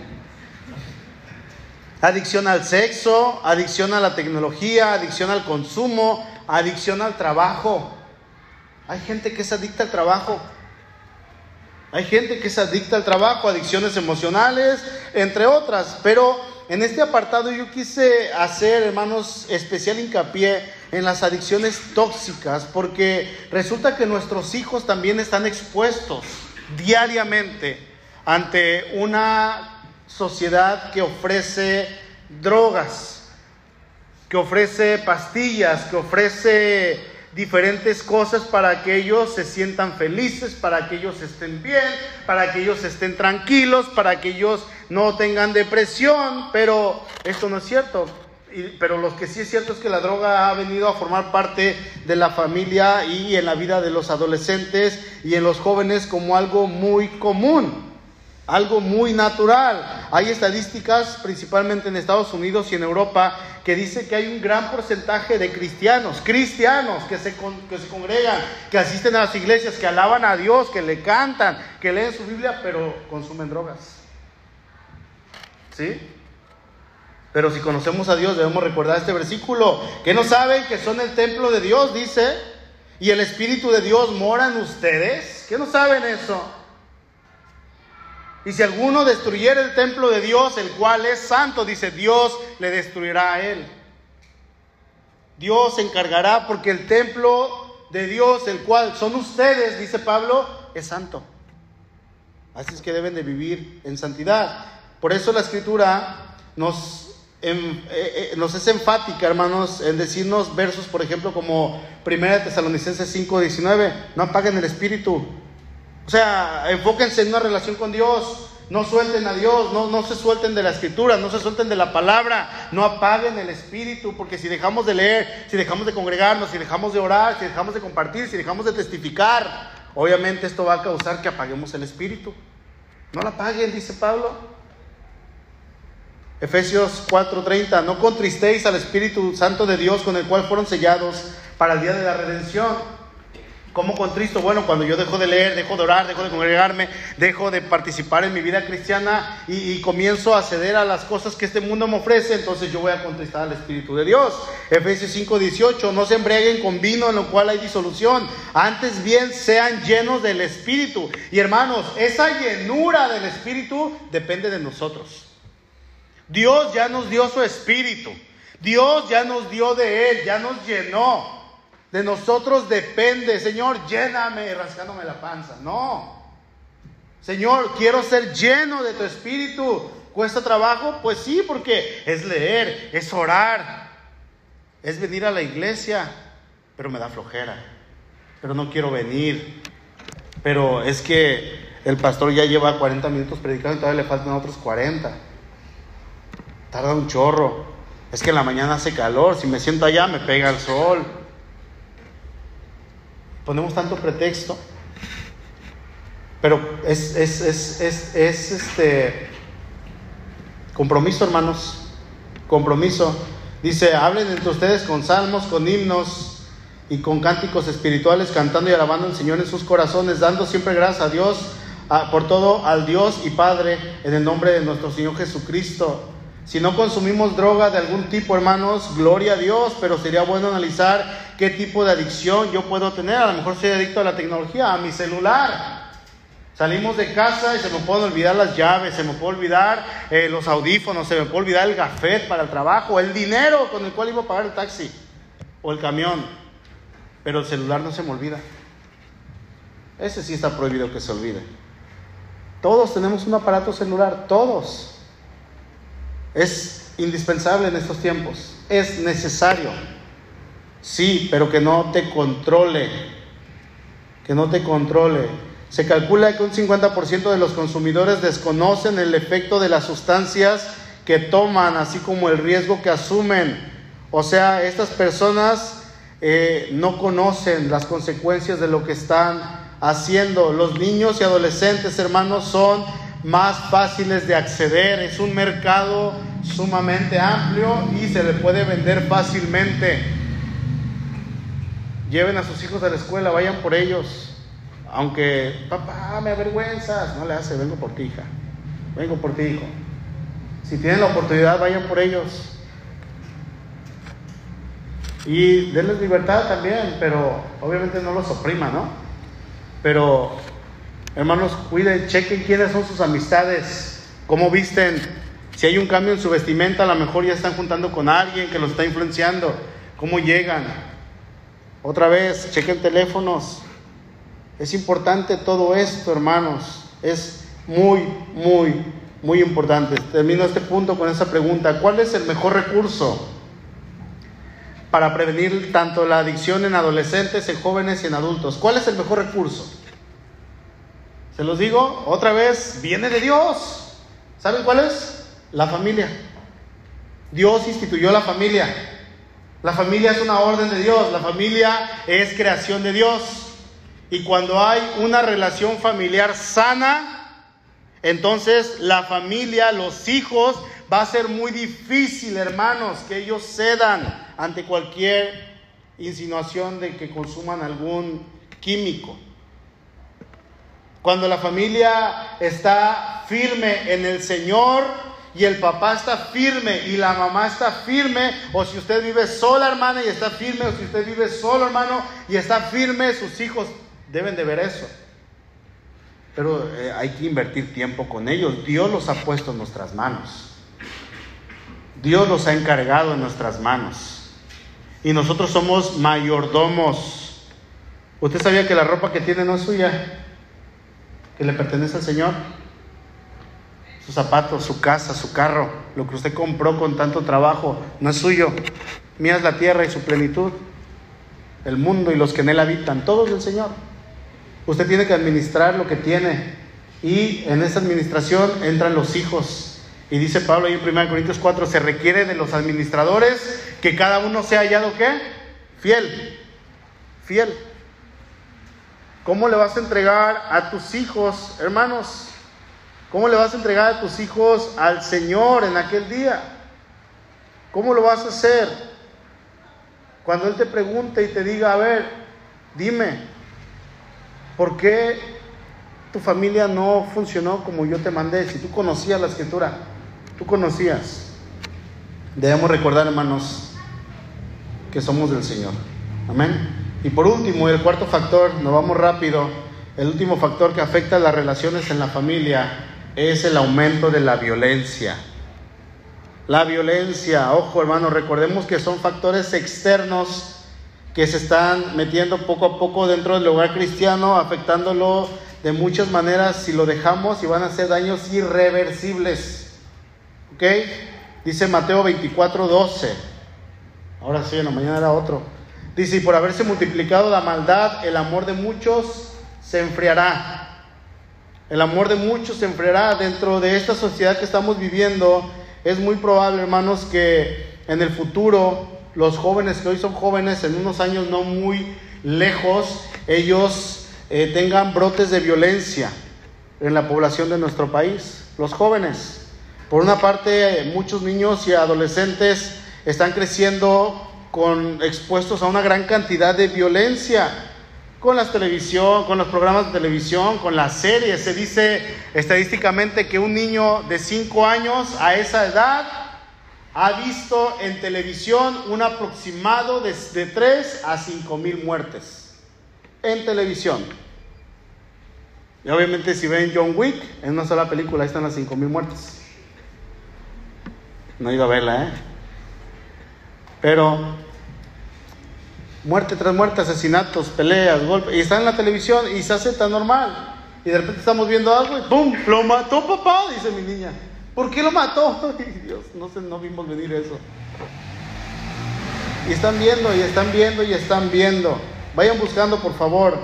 Adicción al sexo, adicción a la tecnología, adicción al consumo, adicción al trabajo. Hay gente que es adicta al trabajo. Hay gente que es adicta al trabajo, adicciones emocionales, entre otras. Pero en este apartado yo quise hacer, hermanos, especial hincapié en las adicciones tóxicas, porque resulta que nuestros hijos también están expuestos diariamente ante una sociedad que ofrece drogas, que ofrece pastillas, que ofrece diferentes cosas para que ellos se sientan felices, para que ellos estén bien, para que ellos estén tranquilos, para que ellos no tengan depresión, pero esto no es cierto. pero lo que sí es cierto es que la droga ha venido a formar parte de la familia y en la vida de los adolescentes y en los jóvenes como algo muy común. Algo muy natural. Hay estadísticas, principalmente en Estados Unidos y en Europa, que dice que hay un gran porcentaje de cristianos, cristianos que se, que se congregan, que asisten a las iglesias, que alaban a Dios, que le cantan, que leen su Biblia, pero consumen drogas. ¿Sí? Pero si conocemos a Dios, debemos recordar este versículo, que no saben que son el templo de Dios, dice, y el Espíritu de Dios mora en ustedes. ¿Qué no saben eso? Y si alguno destruyera el templo de Dios, el cual es santo, dice Dios le destruirá a él. Dios se encargará porque el templo de Dios, el cual son ustedes, dice Pablo, es santo. Así es que deben de vivir en santidad. Por eso la escritura nos, em, eh, eh, es enfática, hermanos, en decirnos versos, por ejemplo, como 1 Tesalonicenses 5:19, no apaguen el espíritu. O sea, enfóquense en una relación con Dios. No suelten a Dios, no, no se suelten de la escritura, no se suelten de la palabra, no apaguen el espíritu, porque si dejamos de leer, si dejamos de congregarnos, si dejamos de orar, si dejamos de compartir, si dejamos de testificar, obviamente esto va a causar que apaguemos el espíritu. No la apaguen, dice Pablo. Efesios 4:30, no contristéis al Espíritu Santo de Dios con el cual fueron sellados para el día de la redención. ¿Cómo contristo? Bueno, cuando yo dejo de leer, dejo de orar, dejo de congregarme, dejo de participar en mi vida cristiana y, comienzo a ceder a las cosas que este mundo me ofrece, entonces yo voy a contristar al Espíritu de Dios. Efesios 5:18, no se embriaguen con vino en lo cual hay disolución, antes bien sean llenos del Espíritu. Y hermanos, esa llenura del Espíritu depende de nosotros. Dios ya nos dio su Espíritu, Dios ya nos dio de Él, ya nos llenó. De nosotros depende, Señor, lléname rascándome la panza. No. Señor, quiero ser lleno de tu espíritu. ¿Cuesta trabajo? Pues sí, porque es leer, es orar, es venir a la iglesia, pero me da flojera. Pero no quiero venir. Pero es que el pastor ya lleva 40 minutos predicando y todavía le faltan otros 40. Tarda un chorro. Es que en la mañana hace calor. Si me siento allá, me pega el sol ponemos tanto pretexto, pero es, es, es, es, este compromiso, hermanos, compromiso. Dice, hablen entre ustedes con salmos, con himnos y con cánticos espirituales, cantando y alabando al Señor en sus corazones, dando siempre gracias a Dios, por todo al Dios y Padre, en el nombre de nuestro Señor Jesucristo si no consumimos droga de algún tipo, hermanos, gloria a Dios, pero sería bueno analizar qué tipo de adicción yo puedo tener. A lo mejor soy adicto a la tecnología, a mi celular. Salimos de casa y se me pueden olvidar las llaves, se me puede olvidar eh, los audífonos, se me puede olvidar el gafet para el trabajo, el dinero con el cual iba a pagar el taxi o el camión. Pero el celular no se me olvida. Ese sí está prohibido que se olvide. Todos tenemos un aparato celular, todos. Es indispensable en estos tiempos, es necesario. Sí, pero que no te controle, que no te controle. Se calcula que un 50% de los consumidores desconocen el efecto de las sustancias que toman, así como el riesgo que asumen. O sea, estas personas eh, no conocen las consecuencias de lo que están haciendo. Los niños y adolescentes, hermanos, son más fáciles de acceder. Es un mercado sumamente amplio y se le puede vender fácilmente. Lleven a sus hijos a la escuela, vayan por ellos. Aunque, papá, me avergüenzas, no le hace, vengo por ti, hija. Vengo por ti, hijo. Si tienen la oportunidad, vayan por ellos. Y denles libertad también, pero obviamente no los oprima, ¿no? Pero Hermanos, cuiden, chequen quiénes son sus amistades, cómo visten. Si hay un cambio en su vestimenta, a lo mejor ya están juntando con alguien que los está influenciando. ¿Cómo llegan? Otra vez, chequen teléfonos. Es importante todo esto, hermanos. Es muy, muy, muy importante. Termino este punto con esa pregunta. ¿Cuál es el mejor recurso para prevenir tanto la adicción en adolescentes, en jóvenes y en adultos? ¿Cuál es el mejor recurso? Se los digo otra vez, viene de Dios. ¿Saben cuál es? La familia. Dios instituyó la familia. La familia es una orden de Dios, la familia es creación de Dios. Y cuando hay una relación familiar sana, Entonces la familia, los hijos, va a ser muy difícil, hermanos, que ellos cedan ante cualquier insinuación de que consuman algún químico. Cuando la familia está firme en el Señor y el papá está firme y la mamá está firme, o si usted vive sola, hermana, y está firme, o si usted vive solo, hermano, y está firme, sus hijos deben de ver eso. Pero eh, hay que invertir tiempo con ellos. Dios los ha puesto en nuestras manos. Dios los ha encargado en nuestras manos. Y nosotros somos mayordomos. ¿Usted sabía que la ropa que tiene no es suya? Que le pertenece al Señor. Sus zapatos, su casa, su carro, lo que usted compró con tanto trabajo, no es suyo. Mía es la tierra y su plenitud, el mundo y los que en él habitan, todos del Señor. Usted tiene que administrar lo que tiene. Y en esa administración entran los hijos. Y dice Pablo ahí en 1 Corintios 4, se requiere de los administradores que cada uno sea hallado qué? Fiel. Fiel. ¿Cómo le vas a entregar a tus hijos, hermanos? ¿Cómo le vas a entregar a tus hijos al Señor en aquel día? ¿Cómo lo vas a hacer? Cuando Él te pregunte y te diga, a ver, dime, ¿por qué tu familia no funcionó como yo te mandé? Si tú conocías la escritura, tú conocías. Debemos recordar, hermanos, que somos del Señor. Amén. Y por último, el cuarto factor, nos vamos rápido, el último factor que afecta a las relaciones en la familia es el aumento de la violencia. La violencia, ojo hermano, recordemos que son factores externos que se están metiendo poco a poco dentro del hogar cristiano, afectándolo de muchas maneras si lo dejamos y van a hacer daños irreversibles. ¿Ok? Dice Mateo 24, 12. Ahora sí, la mañana era otro. Dice, y por haberse multiplicado la maldad, el amor de muchos se enfriará. El amor de muchos se enfriará dentro de esta sociedad que estamos viviendo. Es muy probable, hermanos, que en el futuro los jóvenes que hoy son jóvenes, en unos años no muy lejos, ellos eh, tengan brotes de violencia en la población de nuestro país. Los jóvenes. Por una parte, muchos niños y adolescentes están creciendo con, expuestos a una gran cantidad de violencia con la televisión, con los programas de televisión, con las series. Se dice estadísticamente que un niño de 5 años a esa edad ha visto en televisión un aproximado de, de 3 a 5 mil muertes en televisión. Y obviamente si ven John Wick, en una sola película ahí están las 5 mil muertes. No ido a verla, ¿eh? Pero muerte tras muerte, asesinatos, peleas, golpes, y está en la televisión y se hace tan normal. Y de repente estamos viendo algo y ¡pum! ¡Lo mató papá! Dice mi niña. ¿Por qué lo mató? *laughs* Dios, no sé, no vimos venir eso. Y están viendo, y están viendo, y están viendo. Vayan buscando, por favor,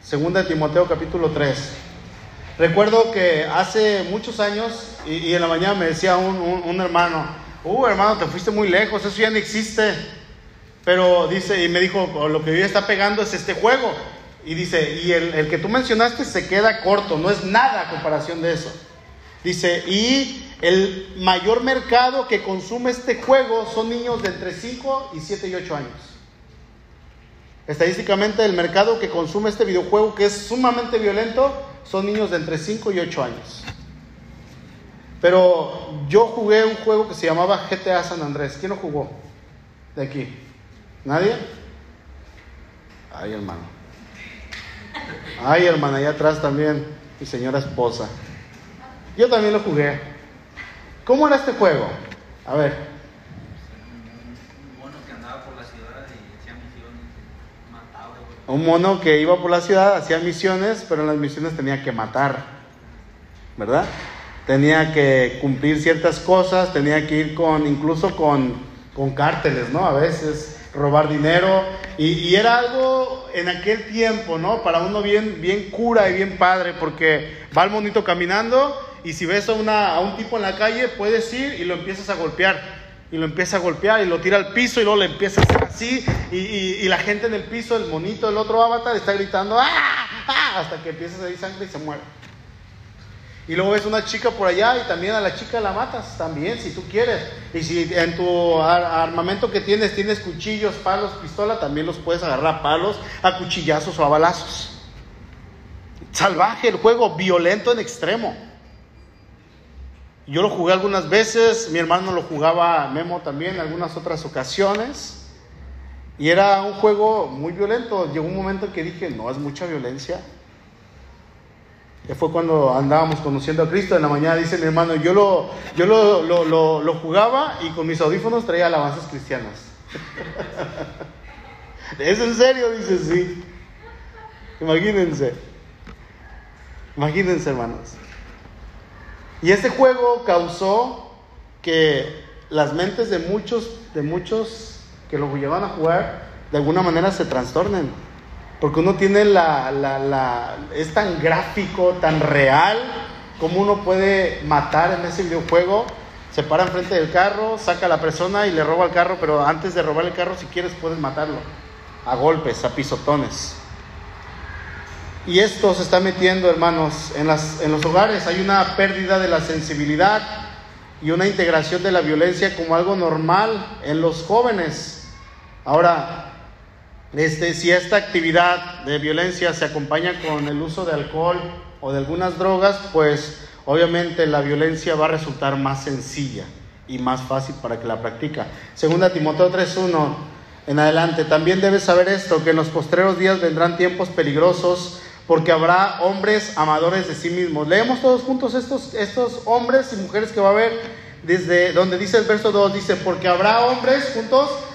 Segunda de Timoteo capítulo 3. Recuerdo que hace muchos años, y, en la mañana me decía un, un hermano, uh, hermano, te fuiste muy lejos, eso ya no existe. Pero dice, y me dijo, lo que hoy está pegando es este juego. Y dice, y el, el, que tú mencionaste se queda corto, no es nada a comparación de eso. Dice, y el mayor mercado que consume este juego son niños de entre 5 y 7 y 8 años. Estadísticamente el mercado que consume este videojuego, que es sumamente violento, son niños de entre 5 y 8 años. Pero yo jugué un juego que se llamaba GTA San Andrés. ¿Quién lo jugó? De aquí. ¿Nadie? Ay, hermano. Ay, hermana, allá atrás también. Mi señora esposa. Yo también lo jugué. ¿Cómo era este juego? A ver. Un mono que andaba por la ciudad y hacía misiones. Mataba. Un mono que iba por la ciudad, hacía misiones, pero en las misiones tenía que matar. ¿Verdad? Tenía que cumplir ciertas cosas, tenía que ir con, incluso con, con cárteles, ¿no? A veces robar dinero, y, era algo en aquel tiempo, ¿no? Para uno bien, bien cura y bien padre, porque va el monito caminando y si ves a, una, a un tipo en la calle, puedes ir y lo empiezas a golpear. Y lo empieza a golpear y lo tira al piso y luego le empieza a hacer así. Y, y, la gente en el piso, el monito, el otro avatar, está gritando ¡Ah! ¡Ah! hasta que empieza a salir sangre y se muere. Y luego ves una chica por allá y también a la chica la matas, también, si tú quieres. Y si en tu armamento que tienes tienes cuchillos, palos, pistola, también los puedes agarrar a palos, a cuchillazos o a balazos. Salvaje el juego, violento en extremo. Yo lo jugué algunas veces, mi hermano lo jugaba Memo también en algunas otras ocasiones. Y era un juego muy violento. Llegó un momento que dije, no, es mucha violencia. Que fue cuando andábamos conociendo a Cristo. En la mañana dice mi hermano, yo lo, yo lo, lo, lo, jugaba y con mis audífonos traía alabanzas cristianas. *laughs* ¿Es en serio? Dice, sí. Imagínense. Imagínense, hermanos. Y este juego causó que las mentes de muchos, de muchos que lo llevan a jugar, de alguna manera se trastornen. Porque uno tiene la, es tan gráfico, tan real, como uno puede matar en ese videojuego. Se para enfrente del carro, saca a la persona y le roba el carro, pero antes de robar el carro, si quieres, puedes matarlo. A golpes, a pisotones. Y esto se está metiendo, hermanos, en, las, en los hogares. Hay una pérdida de la sensibilidad y una integración de la violencia como algo normal en los jóvenes. Ahora, este, si esta actividad de violencia se acompaña con el uso de alcohol o de algunas drogas, pues obviamente la violencia va a resultar más sencilla y más fácil para que la practica. Segunda Timoteo 3.1 en adelante, también debes saber esto, que en los postreros días vendrán tiempos peligrosos porque habrá hombres amadores de sí mismos. Leemos todos juntos estos, estos hombres y mujeres que va a haber desde donde dice el verso 2, dice, porque habrá hombres juntos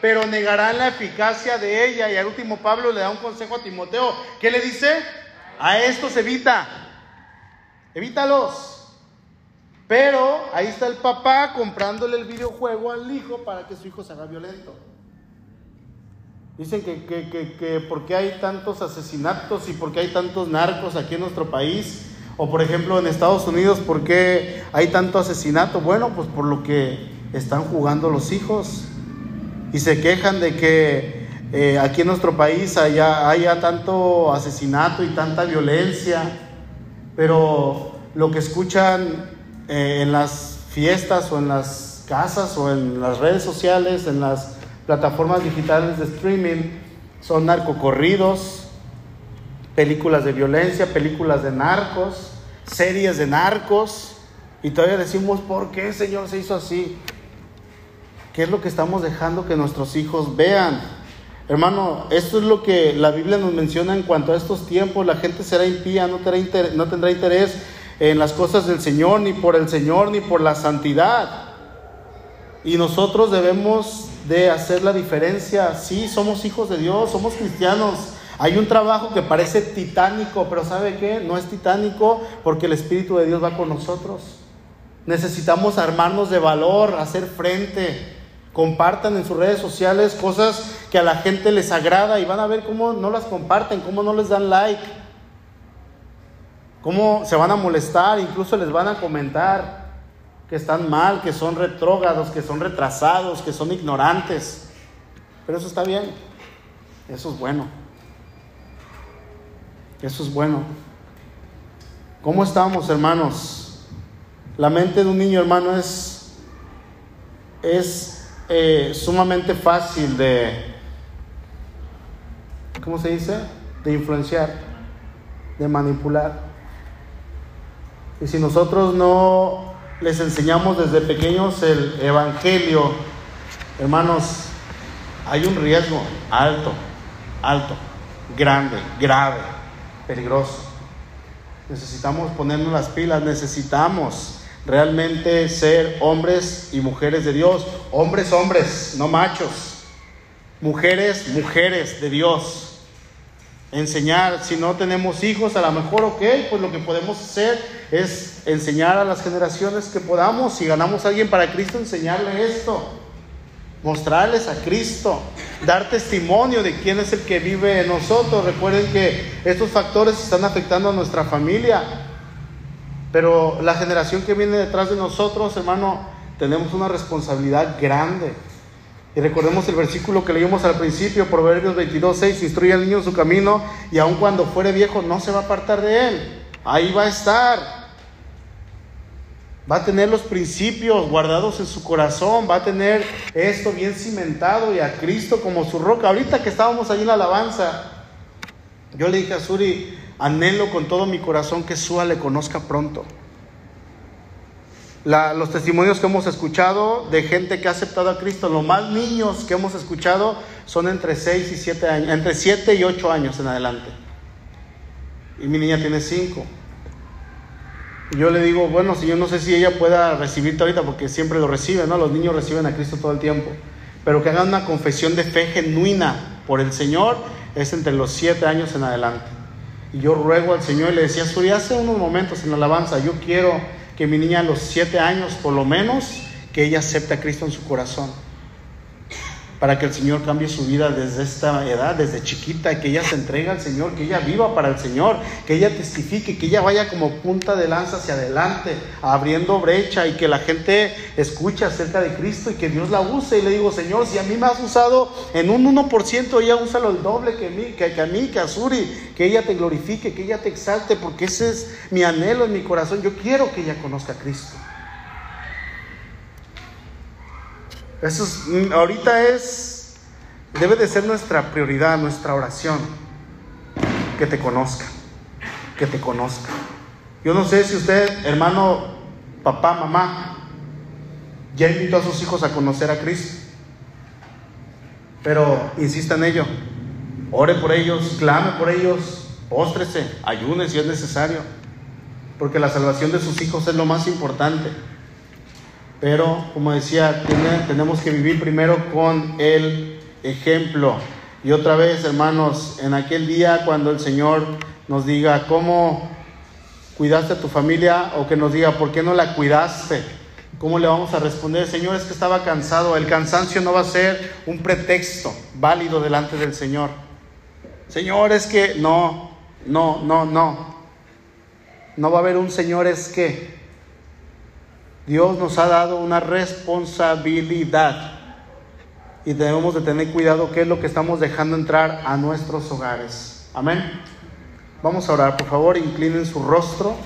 pero negarán la eficacia de ella. Y al último Pablo le da un consejo a Timoteo. ¿Qué le dice? A estos evita. Evítalos. Pero ahí está el papá comprándole el videojuego al hijo para que su hijo se haga violento. Dicen que, que, que, que por qué hay tantos asesinatos y por qué hay tantos narcos aquí en nuestro país. O por ejemplo en Estados Unidos, ¿por qué hay tanto asesinato? Bueno, pues por lo que están jugando los hijos. Y se quejan de que eh, aquí en nuestro país haya, tanto asesinato y tanta violencia. Pero lo que escuchan eh, en las fiestas o en las casas o en las redes sociales, en las plataformas digitales de streaming, son narcocorridos, películas de violencia, películas de narcos, series de narcos, y todavía decimos, ¿por qué Señor se hizo así? ¿Qué es lo que estamos dejando que nuestros hijos vean? Hermano, esto es lo que la Biblia nos menciona en cuanto a estos tiempos. La gente será impía, no tendrá, no tendrá interés en las cosas del Señor, ni por el Señor, ni por la santidad. Y nosotros debemos de hacer la diferencia. Sí, somos hijos de Dios, somos cristianos. Hay un trabajo que parece titánico, pero ¿sabe qué? No es titánico porque el Espíritu de Dios va con nosotros. Necesitamos armarnos de valor, hacer frente. Compartan en sus redes sociales cosas que a la gente les agrada y van a ver cómo no las comparten, cómo no les dan like cómo se van a molestar, incluso les van a comentar que están mal, que son retrógados, que son retrasados, que son ignorantes. Pero eso está bien, eso es bueno. Eso es bueno. ¿Cómo estamos, hermanos? La mente de un niño, hermano, es, es eh, sumamente fácil de, ¿cómo se dice? De influenciar, de manipular. Y si nosotros no les enseñamos desde pequeños el Evangelio, hermanos, hay un riesgo alto, alto, grande, grave, peligroso. Necesitamos ponernos las pilas, necesitamos realmente ser hombres y mujeres de Dios, hombres, hombres, no machos, mujeres, mujeres de Dios. Enseñar, si no tenemos hijos, a lo mejor, ok, pues lo que podemos hacer es enseñar a las generaciones que podamos, si ganamos a alguien para Cristo, enseñarle esto. mostrarles a Cristo, dar testimonio de quién es el que vive en nosotros. Recuerden que estos factores están afectando a nuestra familia, pero la generación que viene detrás de nosotros, hermano, tenemos una responsabilidad grande. Y recordemos el versículo que leímos al principio, Proverbios 22, 6, instruye al niño en su camino y aun cuando fuere viejo no se va a apartar de él. Ahí va a estar va a tener los principios guardados en su corazón, va a tener esto bien cimentado y a Cristo como su roca. Ahorita que estábamos allí en la alabanza, yo le dije a Suri, anhelo con todo mi corazón que Sua le conozca pronto. los testimonios que hemos escuchado de gente que ha aceptado a Cristo, los más niños que hemos escuchado son entre 6 y 7 años, entre 7 y 8 años en adelante. Y mi niña tiene 5 yo le digo, bueno, si yo no sé si ella pueda recibirte ahorita, porque siempre lo recibe, ¿no? Los niños reciben a Cristo todo el tiempo. Pero que hagan una confesión de fe genuina por el Señor es entre los siete años en adelante. Y yo ruego al Señor y le decía, Suri, hace unos momentos en la alabanza, yo quiero que mi niña a los siete años, por lo menos, que ella acepte a Cristo en su corazón para que el Señor cambie su vida desde esta edad, desde chiquita, que ella se entregue al Señor, que ella viva para el Señor, que ella testifique, que ella vaya como punta de lanza hacia adelante, abriendo brecha y que la gente escuche acerca de Cristo y que Dios la use. Y le digo, Señor, si a mí me has usado en un 1%, ella úsalo el doble que, mí, que, que a mí, que a Suri, que ella te glorifique, que ella te exalte, porque ese es mi anhelo en mi corazón. Yo quiero que ella conozca a Cristo. Eso es, mm, ahorita es, debe de ser nuestra prioridad, nuestra oración, que te conozca, que te conozca. Yo no sé si usted, hermano, papá, mamá, ya invitó a sus hijos a conocer a Cristo, pero insista en ello, ore por ellos, clame por ellos, póstrese, ayune si es necesario, porque la salvación de sus hijos es lo más importante. Pero, como decía, tenemos que vivir primero con el ejemplo. Y otra vez, hermanos, en aquel día cuando el Señor nos diga cómo cuidaste a tu familia o que nos diga por qué no la cuidaste, ¿cómo le vamos a responder? Señor, es que estaba cansado. El cansancio no va a ser un pretexto válido delante del Señor. Señor, es que no, no, no, no. No va a haber un Señor, es que Dios nos ha dado una responsabilidad y debemos de tener cuidado qué es lo que estamos dejando entrar a nuestros hogares. Amén. Vamos a orar, por favor, inclinen su rostro.